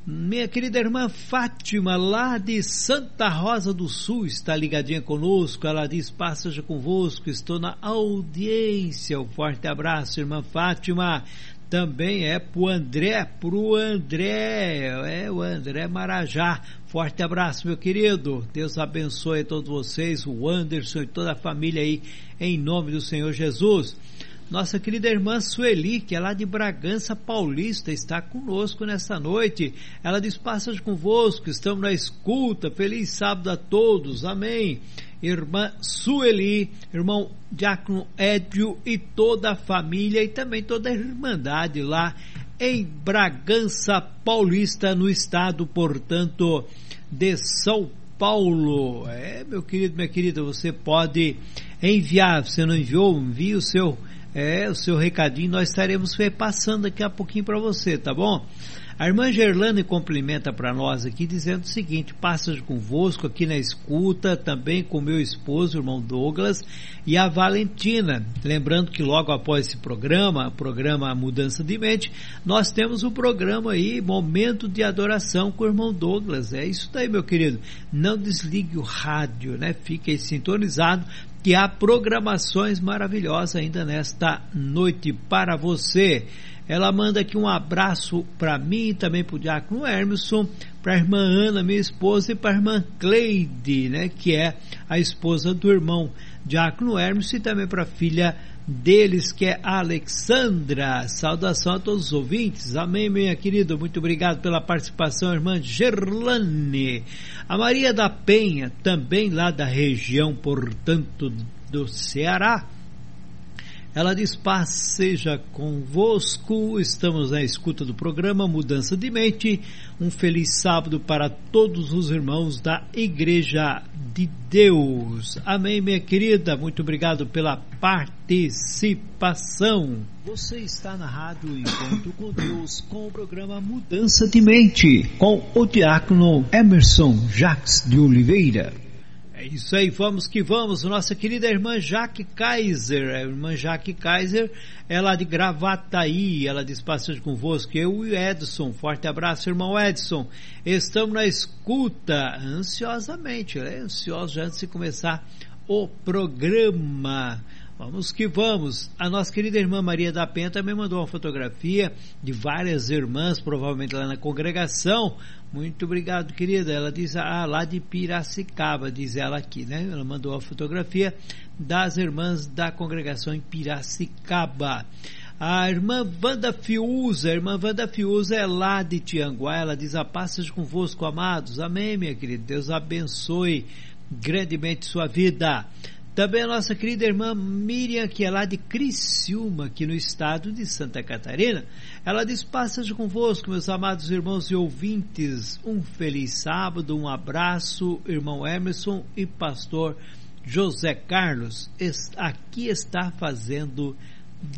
Minha querida irmã Fátima, lá de Santa Rosa do Sul, está ligadinha conosco. Ela diz: Passa já convosco, estou na audiência. Um forte abraço, irmã Fátima. Também é pro André, pro André, é o André Marajá. Forte abraço, meu querido. Deus abençoe todos vocês, o Anderson e toda a família aí, em nome do Senhor Jesus. Nossa querida irmã Sueli, que é lá de Bragança Paulista, está conosco nessa noite. Ela diz: Passas convosco, estamos na escuta. Feliz sábado a todos. Amém. Irmã Sueli, irmão Diácono Édio e toda a família e também toda a irmandade lá em Bragança Paulista, no estado, portanto, de São Paulo. É, meu querido, minha querida, você pode enviar, você não enviou, envie o seu é, o seu recadinho nós estaremos repassando daqui a pouquinho para você, tá bom? A irmã Gerlane complementa para nós aqui dizendo o seguinte: passa convosco aqui na escuta, também com meu esposo, o irmão Douglas, e a Valentina. Lembrando que logo após esse programa, programa Mudança de Mente, nós temos o programa aí, Momento de Adoração com o irmão Douglas. É isso daí, meu querido. Não desligue o rádio, né? Fique sintonizado que há programações maravilhosas ainda nesta noite para você. Ela manda aqui um abraço para mim e também para o Diácono Hermeson, para a irmã Ana, minha esposa, e para a irmã Cleide, né, que é a esposa do irmão Diácono Hermeson, e também para a filha deles, que é Alexandra. Saudação a todos os ouvintes. Amém, minha querida. Muito obrigado pela participação, irmã Gerlane. A Maria da Penha, também lá da região, portanto, do Ceará. Ela diz: Paz seja convosco. Estamos na escuta do programa Mudança de Mente. Um feliz sábado para todos os irmãos da Igreja de Deus. Amém, minha querida. Muito obrigado pela participação. Você está na Rádio Encontro com Deus com o programa Mudança de Mente com o diácono Emerson Jacques de Oliveira. É isso aí, vamos que vamos. Nossa querida irmã Jaque Kaiser, a irmã Jaque Kaiser, ela de Gravataí, ela diz passagem convosco, eu e Edson, forte abraço, irmão Edson. Estamos na escuta, ansiosamente, né? ansiosos já antes de começar o programa. Vamos que vamos. A nossa querida irmã Maria da Penha também mandou uma fotografia de várias irmãs, provavelmente lá na congregação. Muito obrigado, querida. Ela diz, ah, lá de Piracicaba, diz ela aqui, né? Ela mandou a fotografia das irmãs da congregação em Piracicaba. A irmã Wanda Fiuza, a irmã Wanda Fiuza é lá de Tianguá, ela diz, a paz seja convosco, amados. Amém, minha querida. Deus abençoe grandemente sua vida. Também a nossa querida irmã Miriam, que é lá de Criciúma, aqui no estado de Santa Catarina. Ela diz: Passagem convosco, meus amados irmãos e ouvintes. Um feliz sábado, um abraço, irmão Emerson e pastor José Carlos. Aqui está fazendo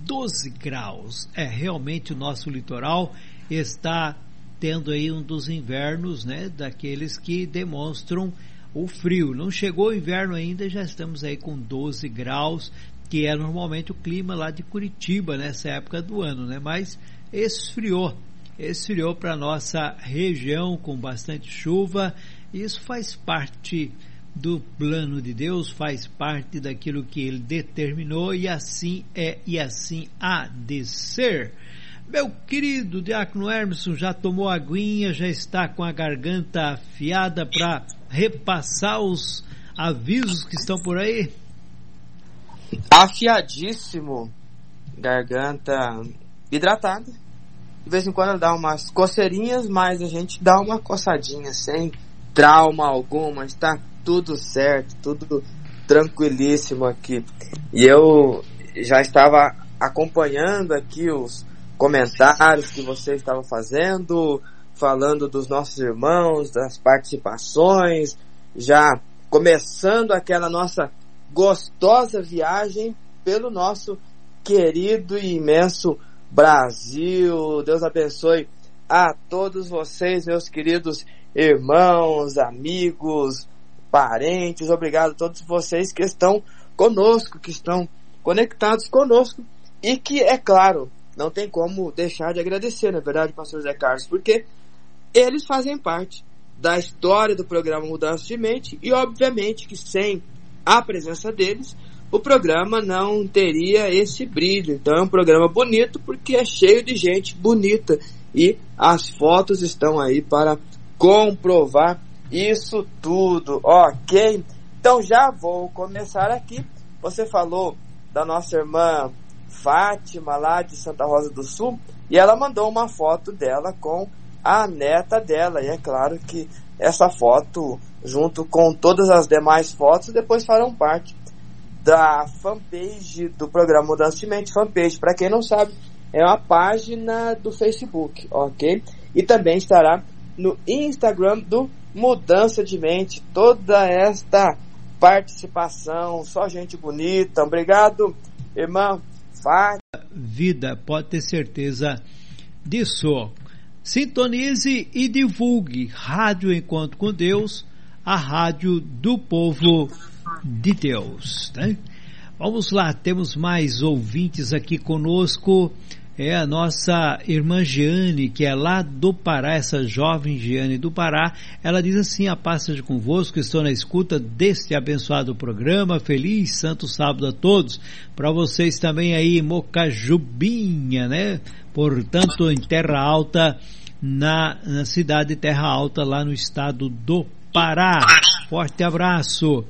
12 graus. É realmente o nosso litoral está tendo aí um dos invernos, né, daqueles que demonstram o frio. Não chegou o inverno ainda, já estamos aí com 12 graus, que é normalmente o clima lá de Curitiba nessa época do ano, né? Mas esfriou, esfriou para nossa região com bastante chuva. Isso faz parte do plano de Deus, faz parte daquilo que ele determinou e assim é e assim há de ser. Meu querido Diácono Hermeson já tomou aguinha, já está com a garganta afiada para repassar os avisos que estão por aí? Afiadíssimo, garganta hidratada. De vez em quando dá umas coceirinhas, mas a gente dá uma coçadinha sem trauma alguma, está tudo certo, tudo tranquilíssimo aqui. E eu já estava acompanhando aqui os comentários que você estava fazendo, falando dos nossos irmãos, das participações, já começando aquela nossa gostosa viagem pelo nosso querido e imenso Brasil. Deus abençoe a todos vocês, meus queridos irmãos, amigos, parentes. Obrigado a todos vocês que estão conosco, que estão conectados conosco e que, é claro, não tem como deixar de agradecer, na verdade, pastor Zé Carlos, porque eles fazem parte da história do programa Mudança de Mente e, obviamente, que sem a presença deles, o programa não teria esse brilho. Então é um programa bonito porque é cheio de gente bonita e as fotos estão aí para comprovar isso tudo, ok? Então já vou começar aqui. Você falou da nossa irmã Fátima lá de Santa Rosa do Sul e ela mandou uma foto dela com a neta dela e é claro que essa foto junto com todas as demais fotos depois farão parte da fanpage do programa Mudança de Mente. Fanpage, para quem não sabe, é uma página do Facebook, ok? E também estará no Instagram do Mudança de Mente. Toda esta participação, só gente bonita. Obrigado, irmã Fátima. Vida, pode ter certeza disso. Sintonize e divulgue Rádio Encontro com Deus, a rádio do povo de Deus. Né? Vamos lá, temos mais ouvintes aqui conosco. É a nossa irmã Giane, que é lá do Pará, essa jovem Giane do Pará. Ela diz assim: A paz seja convosco, estou na escuta deste abençoado programa. Feliz Santo Sábado a todos. Para vocês também aí, Mocajubinha, né? Portanto, em Terra Alta, na, na cidade de Terra Alta, lá no estado do Pará. Forte abraço.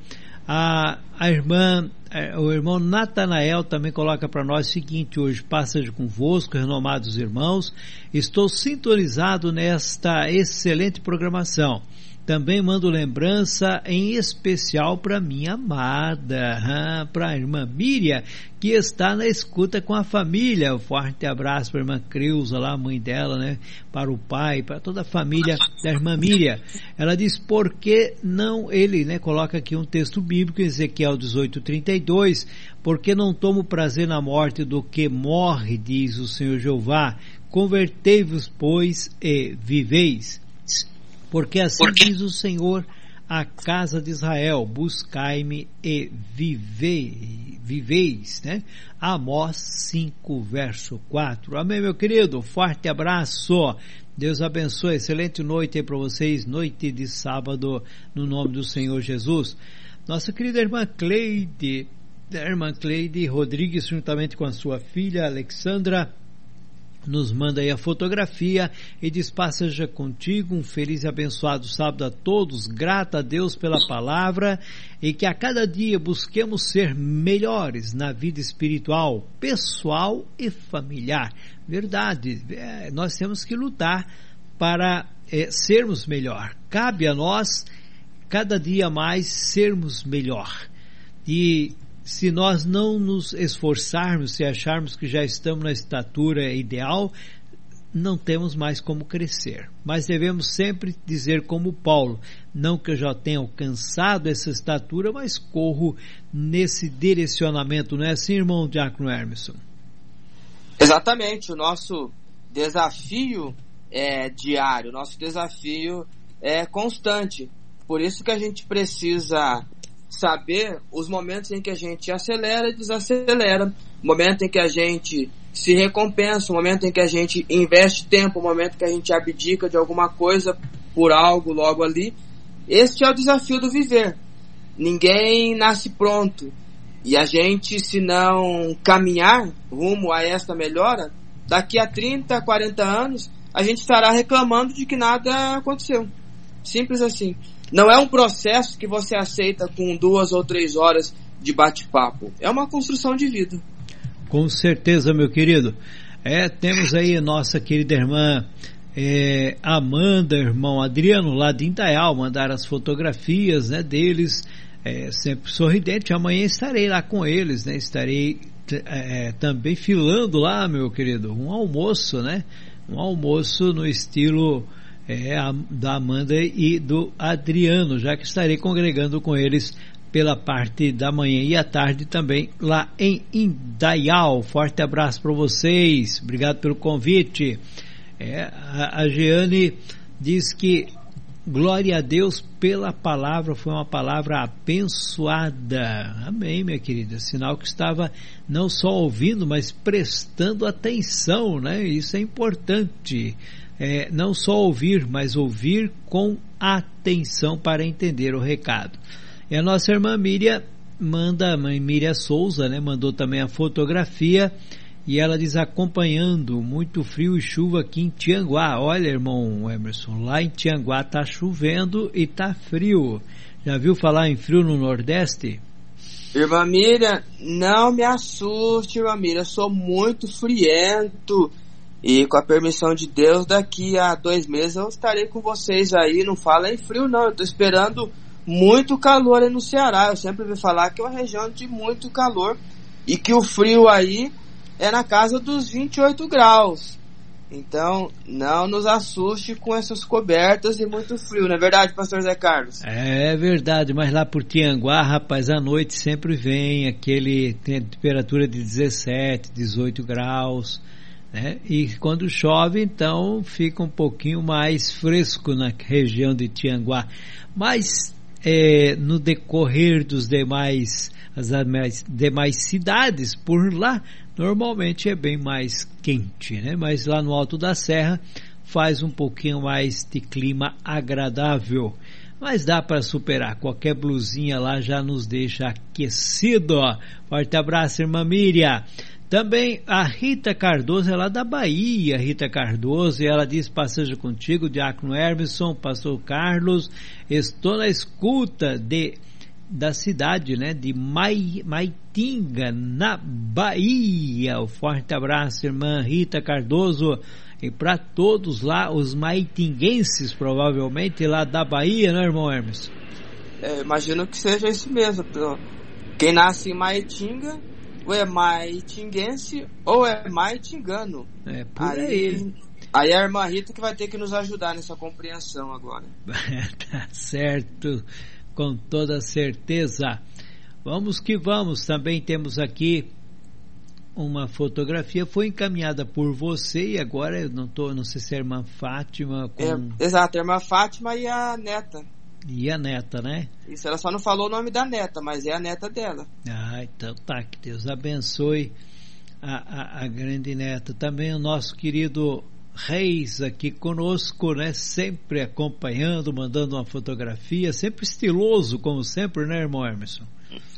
A, a irmã, o irmão Natanael também coloca para nós o seguinte: hoje passa de convosco, renomados irmãos, estou sintonizado nesta excelente programação. Também mando lembrança em especial para minha amada, para a irmã Miriam, que está na escuta com a família. Um forte abraço para a irmã Creuza, lá, mãe dela, né? Para o pai, para toda a família da irmã Miriam. Ela diz, por que não, ele, né? Coloca aqui um texto bíblico, Ezequiel 18:32, porque não tomo prazer na morte do que morre, diz o Senhor Jeová. Convertei-vos, pois, e viveis. Porque assim Porque... diz o Senhor à casa de Israel, buscai-me e vivei, viveis, né? Amós 5, verso 4. Amém, meu querido? Forte abraço. Deus abençoe. Excelente noite aí para vocês, noite de sábado, no nome do Senhor Jesus. Nossa querida irmã Cleide, a irmã Cleide Rodrigues, juntamente com a sua filha Alexandra, nos manda aí a fotografia e diz: Passeja contigo, um feliz e abençoado sábado a todos, grata a Deus pela palavra e que a cada dia busquemos ser melhores na vida espiritual, pessoal e familiar. Verdade, é, nós temos que lutar para é, sermos melhor. Cabe a nós, cada dia mais, sermos melhor. E se nós não nos esforçarmos, se acharmos que já estamos na estatura ideal, não temos mais como crescer. Mas devemos sempre dizer como Paulo, não que eu já tenha alcançado essa estatura, mas corro nesse direcionamento, não é assim, irmão Diácono Hermeson? Exatamente, o nosso desafio é diário, o nosso desafio é constante. Por isso que a gente precisa saber os momentos em que a gente acelera e desacelera, o momento em que a gente se recompensa, o momento em que a gente investe tempo, o momento que a gente abdica de alguma coisa por algo logo ali. Este é o desafio do viver. Ninguém nasce pronto. E a gente, se não caminhar rumo a esta melhora, daqui a 30, 40 anos, a gente estará reclamando de que nada aconteceu. Simples assim. Não é um processo que você aceita com duas ou três horas de bate-papo. É uma construção de vida. Com certeza, meu querido. É, temos aí nossa querida irmã é, Amanda, irmão Adriano, lá de Indaial, mandaram as fotografias né, deles, é, sempre sorridente. Amanhã estarei lá com eles, né? Estarei é, também filando lá, meu querido, um almoço, né? Um almoço no estilo é, a, da Amanda e do Adriano, já que estarei congregando com eles pela parte da manhã e à tarde também lá em Indaial. Forte abraço para vocês, obrigado pelo convite. É, a, a Jeane diz que glória a Deus pela palavra, foi uma palavra abençoada. Amém, minha querida. Sinal que estava não só ouvindo, mas prestando atenção, né? Isso é importante é, não só ouvir, mas ouvir com atenção para entender o recado. E a nossa irmã Miriam manda, a mãe Miriam Souza, né, mandou também a fotografia e ela diz acompanhando muito frio e chuva aqui em Tianguá. Olha, irmão Emerson, lá em Tianguá tá chovendo e tá frio. Já viu falar em frio no Nordeste? Irmã Miriam, não me assuste, irmã Miriam, eu sou muito friento. E com a permissão de Deus, daqui a dois meses eu estarei com vocês aí. Não fala em frio, não. Eu tô esperando muito calor aí no Ceará. Eu sempre ouvi falar que é uma região de muito calor. E que o frio aí é na casa dos 28 graus. Então, não nos assuste com essas cobertas e muito frio, não é verdade, pastor Zé Carlos? É verdade, mas lá por Tianguá, rapaz, à noite sempre vem aquele tem temperatura de 17, 18 graus, né? E quando chove, então fica um pouquinho mais fresco na região de Tianguá. Mas é, no decorrer dos demais as demais, demais cidades por lá normalmente é bem mais quente, né? Mas lá no alto da serra faz um pouquinho mais de clima agradável. Mas dá para superar. Qualquer blusinha lá já nos deixa aquecido. Forte abraço, irmã Miriam. Também a Rita Cardoso, ela é da Bahia, Rita Cardoso, e ela diz: Passejo contigo, Diácono Hermeson, Pastor Carlos, estou na escuta de da cidade né, de Mai, Maitinga, na Bahia. Um forte abraço, irmã Rita Cardoso. E para todos lá, os maitinguenses, provavelmente lá da Bahia, né, irmão Hermes? É, imagino que seja isso mesmo. Quem nasce em Maitinga, ou é maitinguense, ou é maitingano. É, por aí. aí. Aí é a irmã Rita que vai ter que nos ajudar nessa compreensão agora. tá certo com toda certeza. Vamos que vamos, também temos aqui uma fotografia, foi encaminhada por você e agora eu não tô, não sei se é a irmã Fátima com... é, Exato, a irmã Fátima e a neta. E a neta, né? Isso, ela só não falou o nome da neta, mas é a neta dela. Ah, então tá, que Deus abençoe a, a, a grande neta. Também o nosso querido Reis aqui conosco, né? Sempre acompanhando, mandando uma fotografia, sempre estiloso, como sempre, né, irmão Emerson?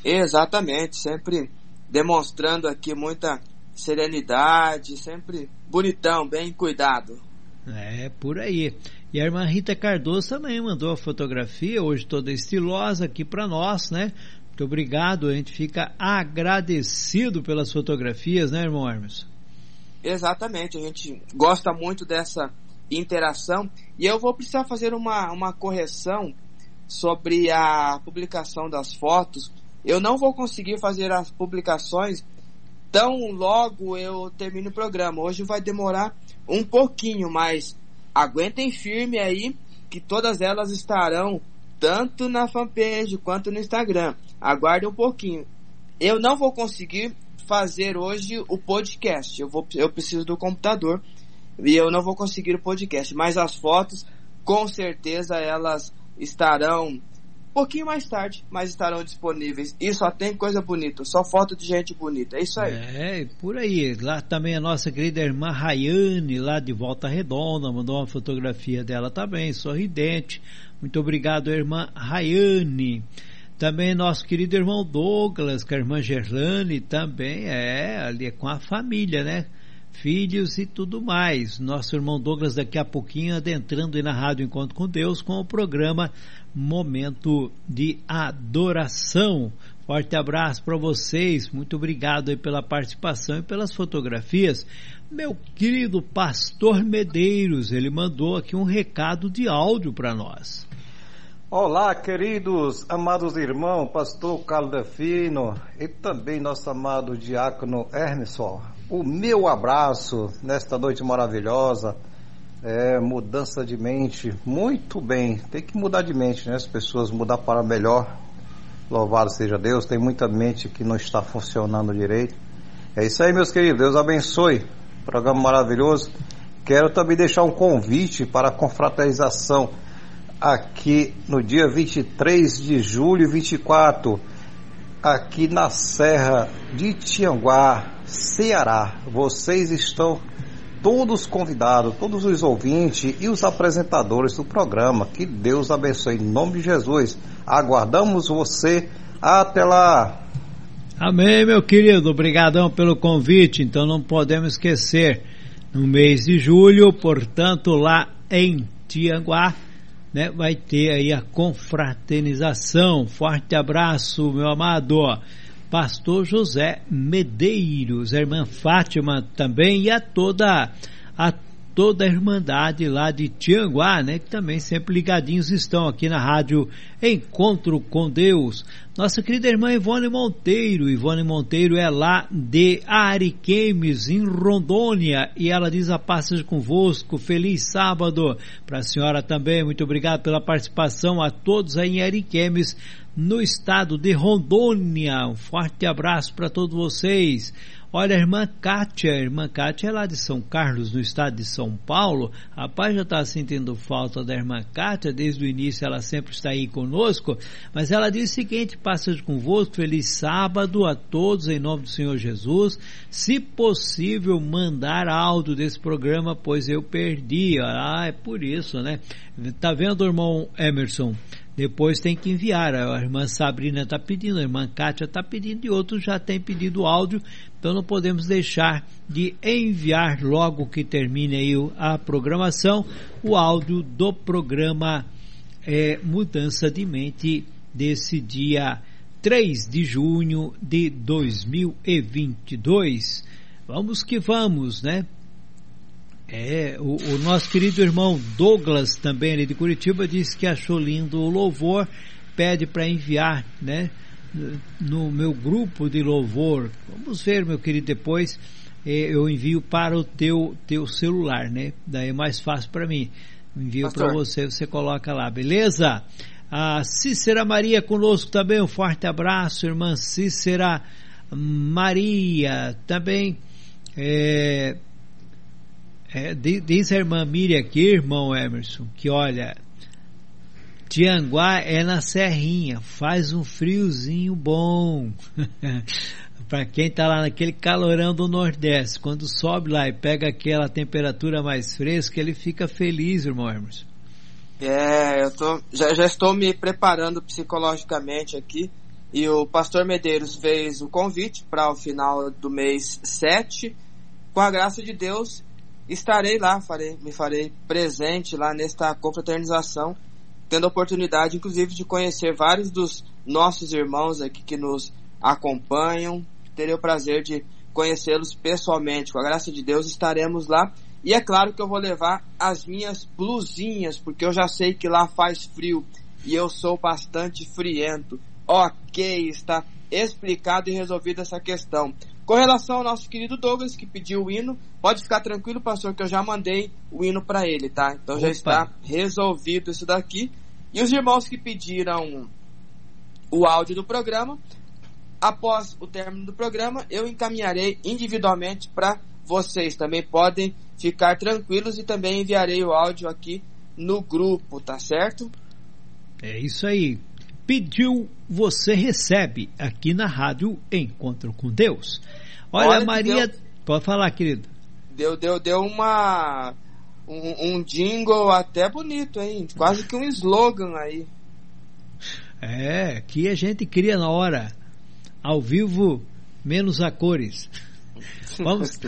Exatamente, sempre demonstrando aqui muita serenidade, sempre bonitão, bem cuidado. É, por aí. E a irmã Rita Cardoso também mandou a fotografia, hoje toda estilosa aqui para nós, né? Muito obrigado, a gente fica agradecido pelas fotografias, né, irmão Emerson? Exatamente, a gente gosta muito dessa interação e eu vou precisar fazer uma, uma correção sobre a publicação das fotos. Eu não vou conseguir fazer as publicações tão logo eu termino o programa. Hoje vai demorar um pouquinho, mas aguentem firme aí que todas elas estarão tanto na fanpage quanto no Instagram. Aguarde um pouquinho. Eu não vou conseguir fazer hoje o podcast. Eu, vou, eu preciso do computador e eu não vou conseguir o podcast. Mas as fotos, com certeza, elas estarão pouquinho mais tarde, mas estarão disponíveis. E só tem coisa bonita, só foto de gente bonita. É isso aí. É, por aí. Lá também a nossa querida irmã Rayane, lá de Volta Redonda, mandou uma fotografia dela também, sorridente. Muito obrigado, irmã Rayane. Também nosso querido irmão Douglas, com a irmã Gerlane, também é ali é com a família, né? Filhos e tudo mais. Nosso irmão Douglas daqui a pouquinho adentrando aí na Rádio Encontro com Deus com o programa Momento de Adoração. Forte abraço para vocês, muito obrigado aí pela participação e pelas fotografias. Meu querido pastor Medeiros, ele mandou aqui um recado de áudio para nós. Olá, queridos, amados irmãos, pastor Carlos Defino e também nosso amado diácono Hermeson. O meu abraço nesta noite maravilhosa, é, mudança de mente, muito bem, tem que mudar de mente, né? As pessoas mudar para melhor, louvado seja Deus, tem muita mente que não está funcionando direito. É isso aí, meus queridos, Deus abençoe, programa maravilhoso. Quero também deixar um convite para a confraternização aqui no dia 23 de julho 24, aqui na Serra de Tianguá, Ceará. Vocês estão todos os convidados, todos os ouvintes e os apresentadores do programa. Que Deus abençoe em nome de Jesus. Aguardamos você até lá. Amém, meu querido. Obrigadão pelo convite. Então não podemos esquecer, no mês de julho, portanto, lá em Tianguá, né, vai ter aí a confraternização. Forte abraço, meu amado. Pastor José Medeiros, a irmã Fátima também e a toda a toda a Irmandade lá de Tianguá, né? Que também sempre ligadinhos estão aqui na rádio Encontro com Deus. Nossa querida irmã Ivone Monteiro. Ivone Monteiro é lá de Ariquemes, em Rondônia, e ela diz a passagem convosco. Feliz sábado para a senhora também. Muito obrigado pela participação a todos aí em Ariquemes, no estado de Rondônia. Um forte abraço para todos vocês. Olha, a irmã Kátia, a irmã Kátia é lá de São Carlos, no estado de São Paulo. Rapaz, já está sentindo falta da irmã Kátia, desde o início ela sempre está aí conosco. Mas ela diz o seguinte: passa convosco, feliz sábado a todos, em nome do Senhor Jesus. Se possível, mandar áudio desse programa, pois eu perdi. Ah, é por isso, né? Tá vendo, irmão Emerson? Depois tem que enviar. A irmã Sabrina está pedindo, a irmã Kátia está pedindo e outros já têm pedido áudio. Então não podemos deixar de enviar logo que termine aí a programação o áudio do programa é, Mudança de Mente desse dia 3 de junho de 2022. Vamos que vamos, né? É, o, o, nosso querido irmão Douglas, também ali de Curitiba, disse que achou lindo o louvor, pede para enviar, né? No meu grupo de louvor. Vamos ver, meu querido, depois é, eu envio para o teu, teu celular, né? Daí é mais fácil para mim. Envio para você, você coloca lá, beleza? A Cícera Maria conosco também, um forte abraço, irmã Cícera Maria, também. É, é, diz a irmã Miriam aqui, irmão Emerson, que olha, Tianguá é na serrinha, faz um friozinho bom. para quem está lá naquele calorão do Nordeste, quando sobe lá e pega aquela temperatura mais fresca, ele fica feliz, irmão Emerson. É, eu tô, já, já estou me preparando psicologicamente aqui. E o pastor Medeiros fez o convite para o final do mês 7. Com a graça de Deus, estarei lá, farei, me farei presente lá nesta confraternização, tendo a oportunidade, inclusive, de conhecer vários dos nossos irmãos aqui que nos acompanham. Terei o prazer de conhecê-los pessoalmente. Com a graça de Deus, estaremos lá. E é claro que eu vou levar as minhas blusinhas, porque eu já sei que lá faz frio e eu sou bastante friento. Ok, está explicado e resolvida essa questão. Com relação ao nosso querido Douglas, que pediu o hino, pode ficar tranquilo, pastor, que eu já mandei o hino para ele, tá? Então Opa. já está resolvido isso daqui. E os irmãos que pediram o áudio do programa, após o término do programa, eu encaminharei individualmente para vocês. Também podem ficar tranquilos e também enviarei o áudio aqui no grupo, tá certo? É isso aí. Pediu, você recebe aqui na rádio Encontro com Deus. Olha, Olha Maria, deu, pode falar, querido. Deu, deu, deu uma um, um jingle até bonito, hein? Quase que um slogan aí. É, que a gente cria na hora, ao vivo, menos a cores. Vamos,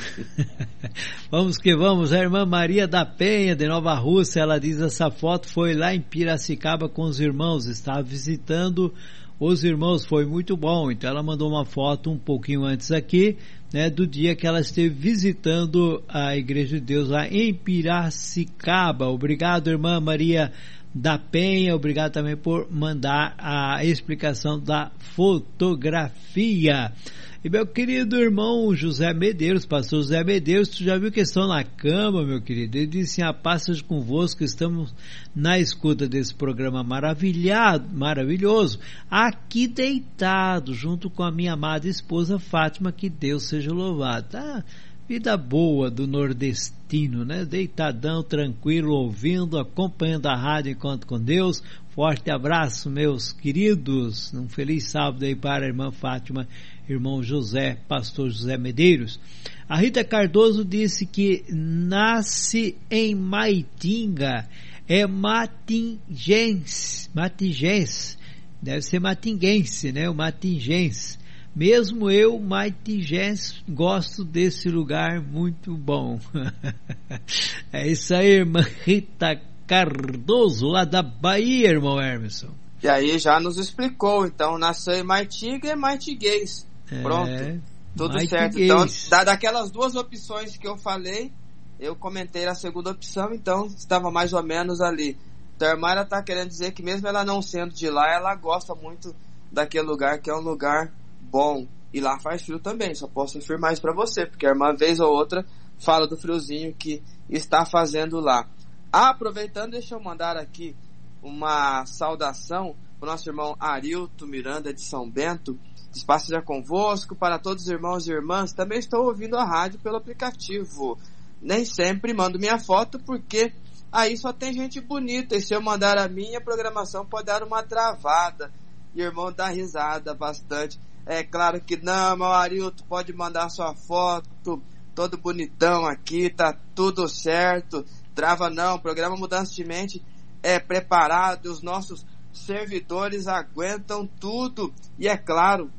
vamos que vamos. A irmã Maria da Penha, de Nova Rússia, ela diz: essa foto foi lá em Piracicaba com os irmãos, estava visitando os irmãos, foi muito bom. Então ela mandou uma foto um pouquinho antes aqui, né, do dia que ela esteve visitando a Igreja de Deus lá em Piracicaba. Obrigado, irmã Maria da Penha, obrigado também por mandar a explicação da fotografia. E meu querido irmão José Medeiros, pastor José Medeiros, tu já viu que estão na cama, meu querido? Ele disse, a passas convosco, estamos na escuta desse programa maravilhado, maravilhoso, aqui deitado, junto com a minha amada esposa Fátima, que Deus seja louvado. Tá? Vida boa do nordestino, né? Deitadão, tranquilo, ouvindo, acompanhando a rádio enquanto com Deus. forte abraço, meus queridos. Um feliz sábado aí para a irmã Fátima, irmão José, pastor José Medeiros. A Rita Cardoso disse que nasce em Maitinga, é matingense, matingense, deve ser matinguense, né? O matingense. Mesmo eu, Maitingense, gosto desse lugar muito bom. é isso aí, irmã Rita Cardoso, lá da Bahia, irmão Emerson. E aí já nos explicou, então nasceu em Maitinga e Maitiguês. Pronto. É, tudo certo. Então, da, daquelas duas opções que eu falei, eu comentei a segunda opção, então estava mais ou menos ali. Então a está querendo dizer que mesmo ela não sendo de lá, ela gosta muito daquele lugar, que é um lugar bom. E lá faz frio também, só posso afirmar isso para você, porque a irmã, vez ou outra, fala do friozinho que está fazendo lá. Aproveitando, deixa eu mandar aqui uma saudação para o nosso irmão Arilto Miranda de São Bento. Espaço já convosco, para todos os irmãos e irmãs. Também estou ouvindo a rádio pelo aplicativo. Nem sempre mando minha foto porque aí só tem gente bonita. E se eu mandar a minha, programação pode dar uma travada. E o irmão dá risada bastante. É claro que não, meu Arilton, pode mandar sua foto, todo bonitão aqui, tá tudo certo. Trava não, o programa Mudança de Mente é preparado, os nossos servidores aguentam tudo. E é claro,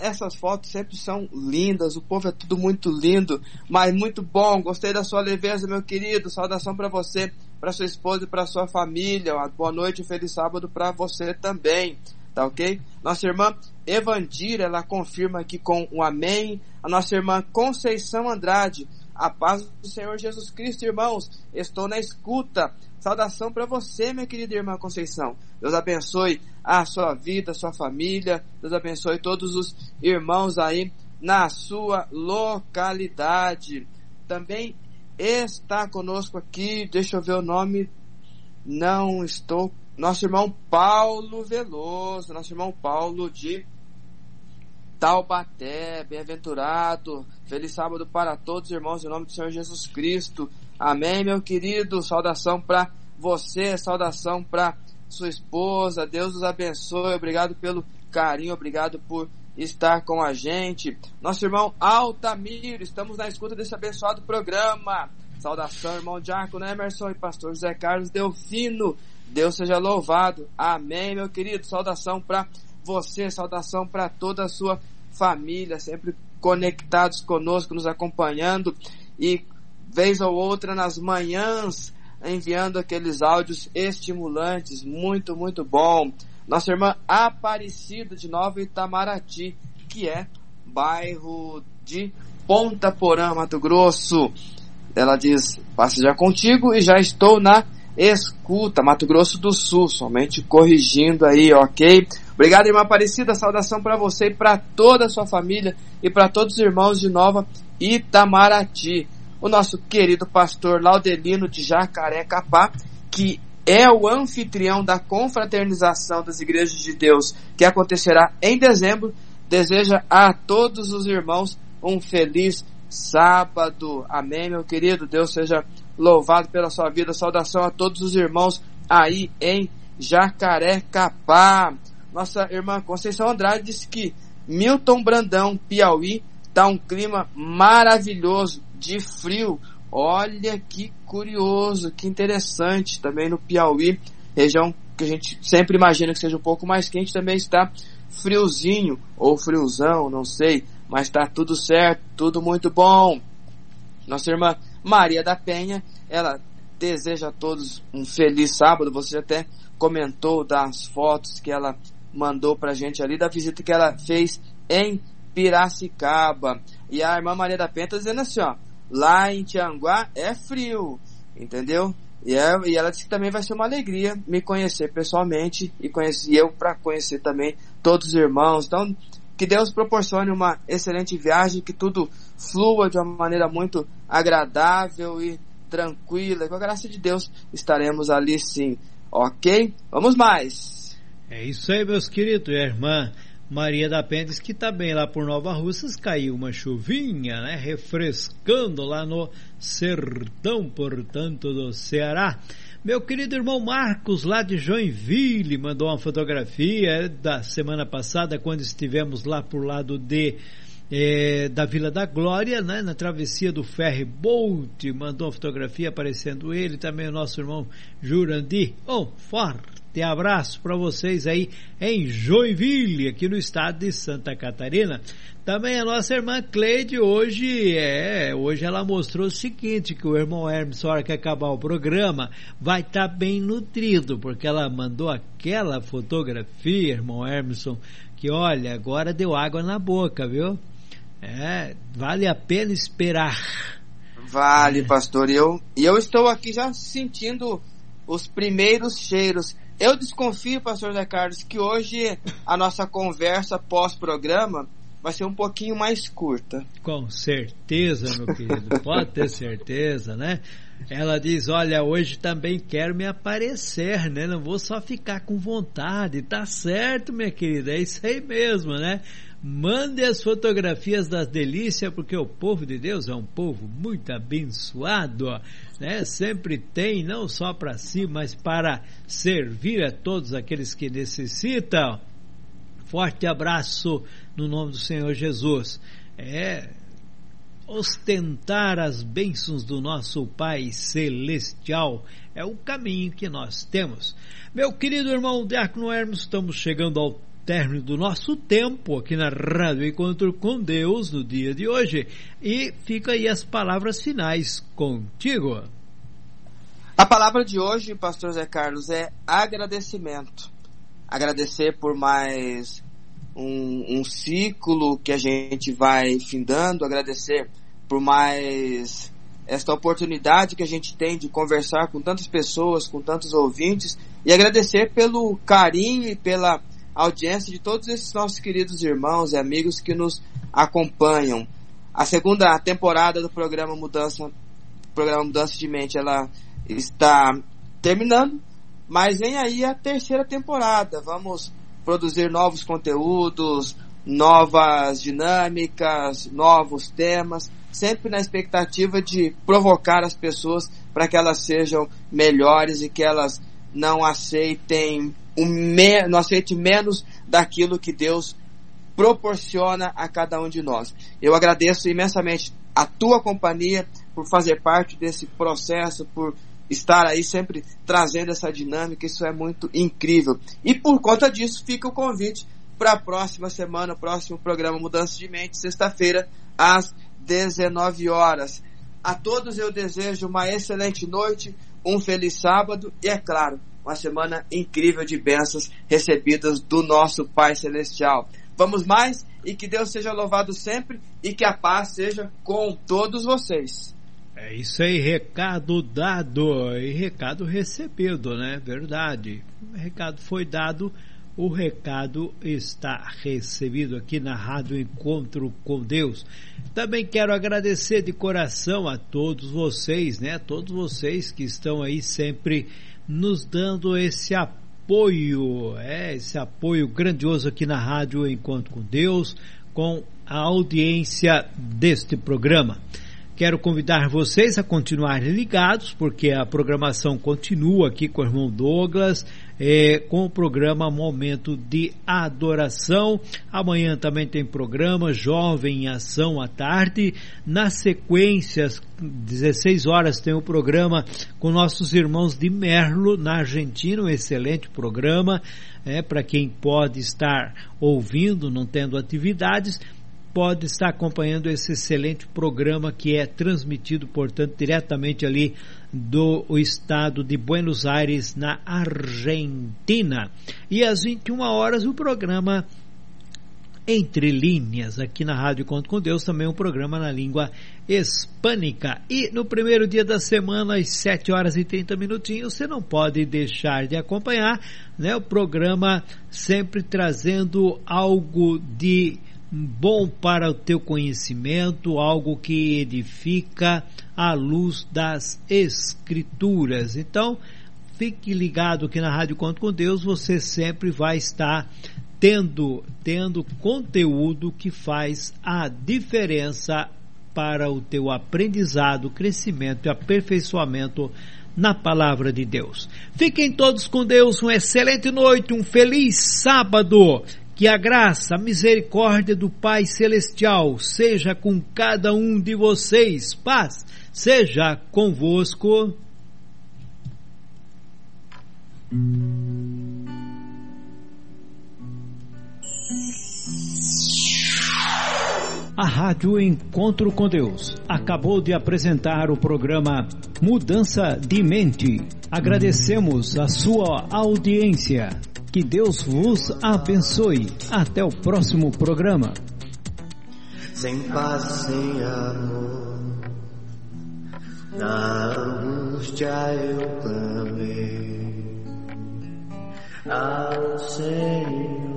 essas fotos sempre são lindas, o povo é tudo muito lindo, mas muito bom. Gostei da sua leveza, meu querido. Saudação para você, para sua esposa e para sua família. Uma boa noite e feliz sábado para você também tá ok? Nossa irmã Evandira, ela confirma aqui com um amém. A nossa irmã Conceição Andrade, a paz do Senhor Jesus Cristo, irmãos, estou na escuta. Saudação para você, minha querida irmã Conceição. Deus abençoe a sua vida, a sua família. Deus abençoe todos os irmãos aí na sua localidade. Também está conosco aqui, deixa eu ver o nome. Não estou nosso irmão Paulo Veloso, nosso irmão Paulo de Taubaté, bem-aventurado, feliz sábado para todos, irmãos, em nome do Senhor Jesus Cristo. Amém, meu querido. Saudação para você, saudação para sua esposa. Deus os abençoe. Obrigado pelo carinho, obrigado por estar com a gente. Nosso irmão Altamiro, estamos na escuta desse abençoado programa. Saudação, irmão Diácono Emerson e pastor José Carlos Delfino. Deus seja louvado. Amém, meu querido. Saudação para você, saudação para toda a sua família, sempre conectados conosco, nos acompanhando e vez ou outra nas manhãs enviando aqueles áudios estimulantes, muito, muito bom. Nossa irmã Aparecida de Nova Itamaraty, que é bairro de Ponta Porã, Mato Grosso. Ela diz: Passe já contigo e já estou na escuta, Mato Grosso do Sul, somente corrigindo aí, ok? Obrigado, irmã Aparecida, saudação para você e para toda a sua família e para todos os irmãos de Nova Itamaraty. O nosso querido pastor Laudelino de Jacarecapá, que é o anfitrião da confraternização das igrejas de Deus, que acontecerá em dezembro, deseja a todos os irmãos um feliz sábado. Amém, meu querido. Deus seja louvado pela sua vida. Saudação a todos os irmãos aí em Jacarecapá. Nossa irmã Conceição Andrade disse que Milton Brandão, Piauí, tá um clima maravilhoso de frio. Olha que curioso, que interessante. Também no Piauí, região que a gente sempre imagina que seja um pouco mais quente, também está friozinho ou friozão, não sei, mas está tudo certo, tudo muito bom. Nossa irmã Maria da Penha, ela deseja a todos um feliz sábado. Você até comentou das fotos que ela mandou pra gente ali da visita que ela fez em Piracicaba. E a irmã Maria da Penha tá dizendo assim, ó, lá em Tianguá é frio, entendeu? E, é, e ela disse que também vai ser uma alegria me conhecer pessoalmente e conhecer eu para conhecer também todos os irmãos. Então, que Deus proporcione uma excelente viagem, que tudo flua de uma maneira muito agradável e tranquila. Com a graça de Deus estaremos ali sim. Ok? Vamos mais. É isso aí, meus queridos. E irmã Maria da Penha diz que está bem lá por Nova Russas. Caiu uma chuvinha, né? Refrescando lá no sertão, portanto, do Ceará. Meu querido irmão Marcos, lá de Joinville, mandou uma fotografia da semana passada, quando estivemos lá por lado de é, da Vila da Glória, né, na travessia do Ferry Bolt, mandou uma fotografia aparecendo ele, também o nosso irmão Jurandir. Um forte abraço para vocês aí em Joinville, aqui no estado de Santa Catarina. Também a nossa irmã Cleide hoje é, hoje ela mostrou o seguinte, que o irmão Hermes, na hora que acabar o programa, vai estar tá bem nutrido, porque ela mandou aquela fotografia, irmão Hermeson, que olha, agora deu água na boca, viu? É, vale a pena esperar. Vale, pastor. E eu, e eu estou aqui já sentindo os primeiros cheiros. Eu desconfio, pastor Zé Carlos, que hoje a nossa conversa pós-programa vai ser um pouquinho mais curta. Com certeza, meu querido. Pode ter certeza, né? Ela diz: Olha, hoje também quero me aparecer, né? Não vou só ficar com vontade. Tá certo, minha querida, é isso aí mesmo, né? Mande as fotografias das delícias, porque o povo de Deus é um povo muito abençoado, né? Sempre tem, não só para si, mas para servir a todos aqueles que necessitam. Forte abraço no nome do Senhor Jesus. É ostentar as bênçãos do nosso Pai Celestial é o caminho que nós temos. Meu querido irmão Diácono Hermes, estamos chegando ao término do nosso tempo aqui na Rádio Encontro com Deus no dia de hoje. E fica aí as palavras finais contigo. A palavra de hoje, pastor Zé Carlos, é agradecimento. Agradecer por mais um, um ciclo que a gente vai findando, agradecer por mais esta oportunidade que a gente tem de conversar com tantas pessoas, com tantos ouvintes, e agradecer pelo carinho e pela audiência de todos esses nossos queridos irmãos e amigos que nos acompanham. A segunda temporada do programa Mudança, programa Mudança de Mente, ela está terminando, mas vem aí a terceira temporada. Vamos produzir novos conteúdos, novas dinâmicas, novos temas, sempre na expectativa de provocar as pessoas para que elas sejam melhores e que elas não aceitem me, não aceite menos daquilo que Deus proporciona a cada um de nós. Eu agradeço imensamente a tua companhia por fazer parte desse processo, por estar aí sempre trazendo essa dinâmica, isso é muito incrível. E por conta disso fica o convite para a próxima semana, o próximo programa Mudança de Mente, sexta-feira, às 19 horas. A todos eu desejo uma excelente noite, um feliz sábado e, é claro, uma semana incrível de bênçãos recebidas do nosso Pai Celestial. Vamos mais e que Deus seja louvado sempre e que a paz seja com todos vocês. É isso aí, recado dado e recado recebido, né? Verdade. O recado foi dado, o recado está recebido aqui na Rádio Encontro com Deus. Também quero agradecer de coração a todos vocês, né? Todos vocês que estão aí sempre nos dando esse apoio, é, esse apoio grandioso aqui na Rádio Encontro com Deus, com a audiência deste programa. Quero convidar vocês a continuarem ligados, porque a programação continua aqui com o irmão Douglas, é, com o programa Momento de Adoração. Amanhã também tem programa Jovem em Ação à tarde. Na sequência, às 16 horas, tem o programa com nossos irmãos de Merlo, na Argentina, um excelente programa, é, para quem pode estar ouvindo, não tendo atividades pode estar acompanhando esse excelente programa que é transmitido, portanto, diretamente ali do estado de Buenos Aires, na Argentina. E às 21 horas o programa Entre Linhas, aqui na Rádio Conto com Deus, também um programa na língua hispânica. E no primeiro dia da semana, às 7 horas e 30 minutinhos, você não pode deixar de acompanhar né, o programa sempre trazendo algo de bom para o teu conhecimento, algo que edifica à luz das Escrituras. Então, fique ligado aqui na Rádio Conto com Deus, você sempre vai estar tendo, tendo conteúdo que faz a diferença para o teu aprendizado, crescimento e aperfeiçoamento na palavra de Deus. Fiquem todos com Deus, uma excelente noite, um feliz sábado. Que a graça, a misericórdia do Pai Celestial seja com cada um de vocês. Paz seja convosco. A Rádio Encontro com Deus acabou de apresentar o programa Mudança de Mente. Agradecemos a sua audiência. Que Deus vos abençoe. Até o próximo programa. Sem paz, sem amor, na angústia eu clamei ao Senhor.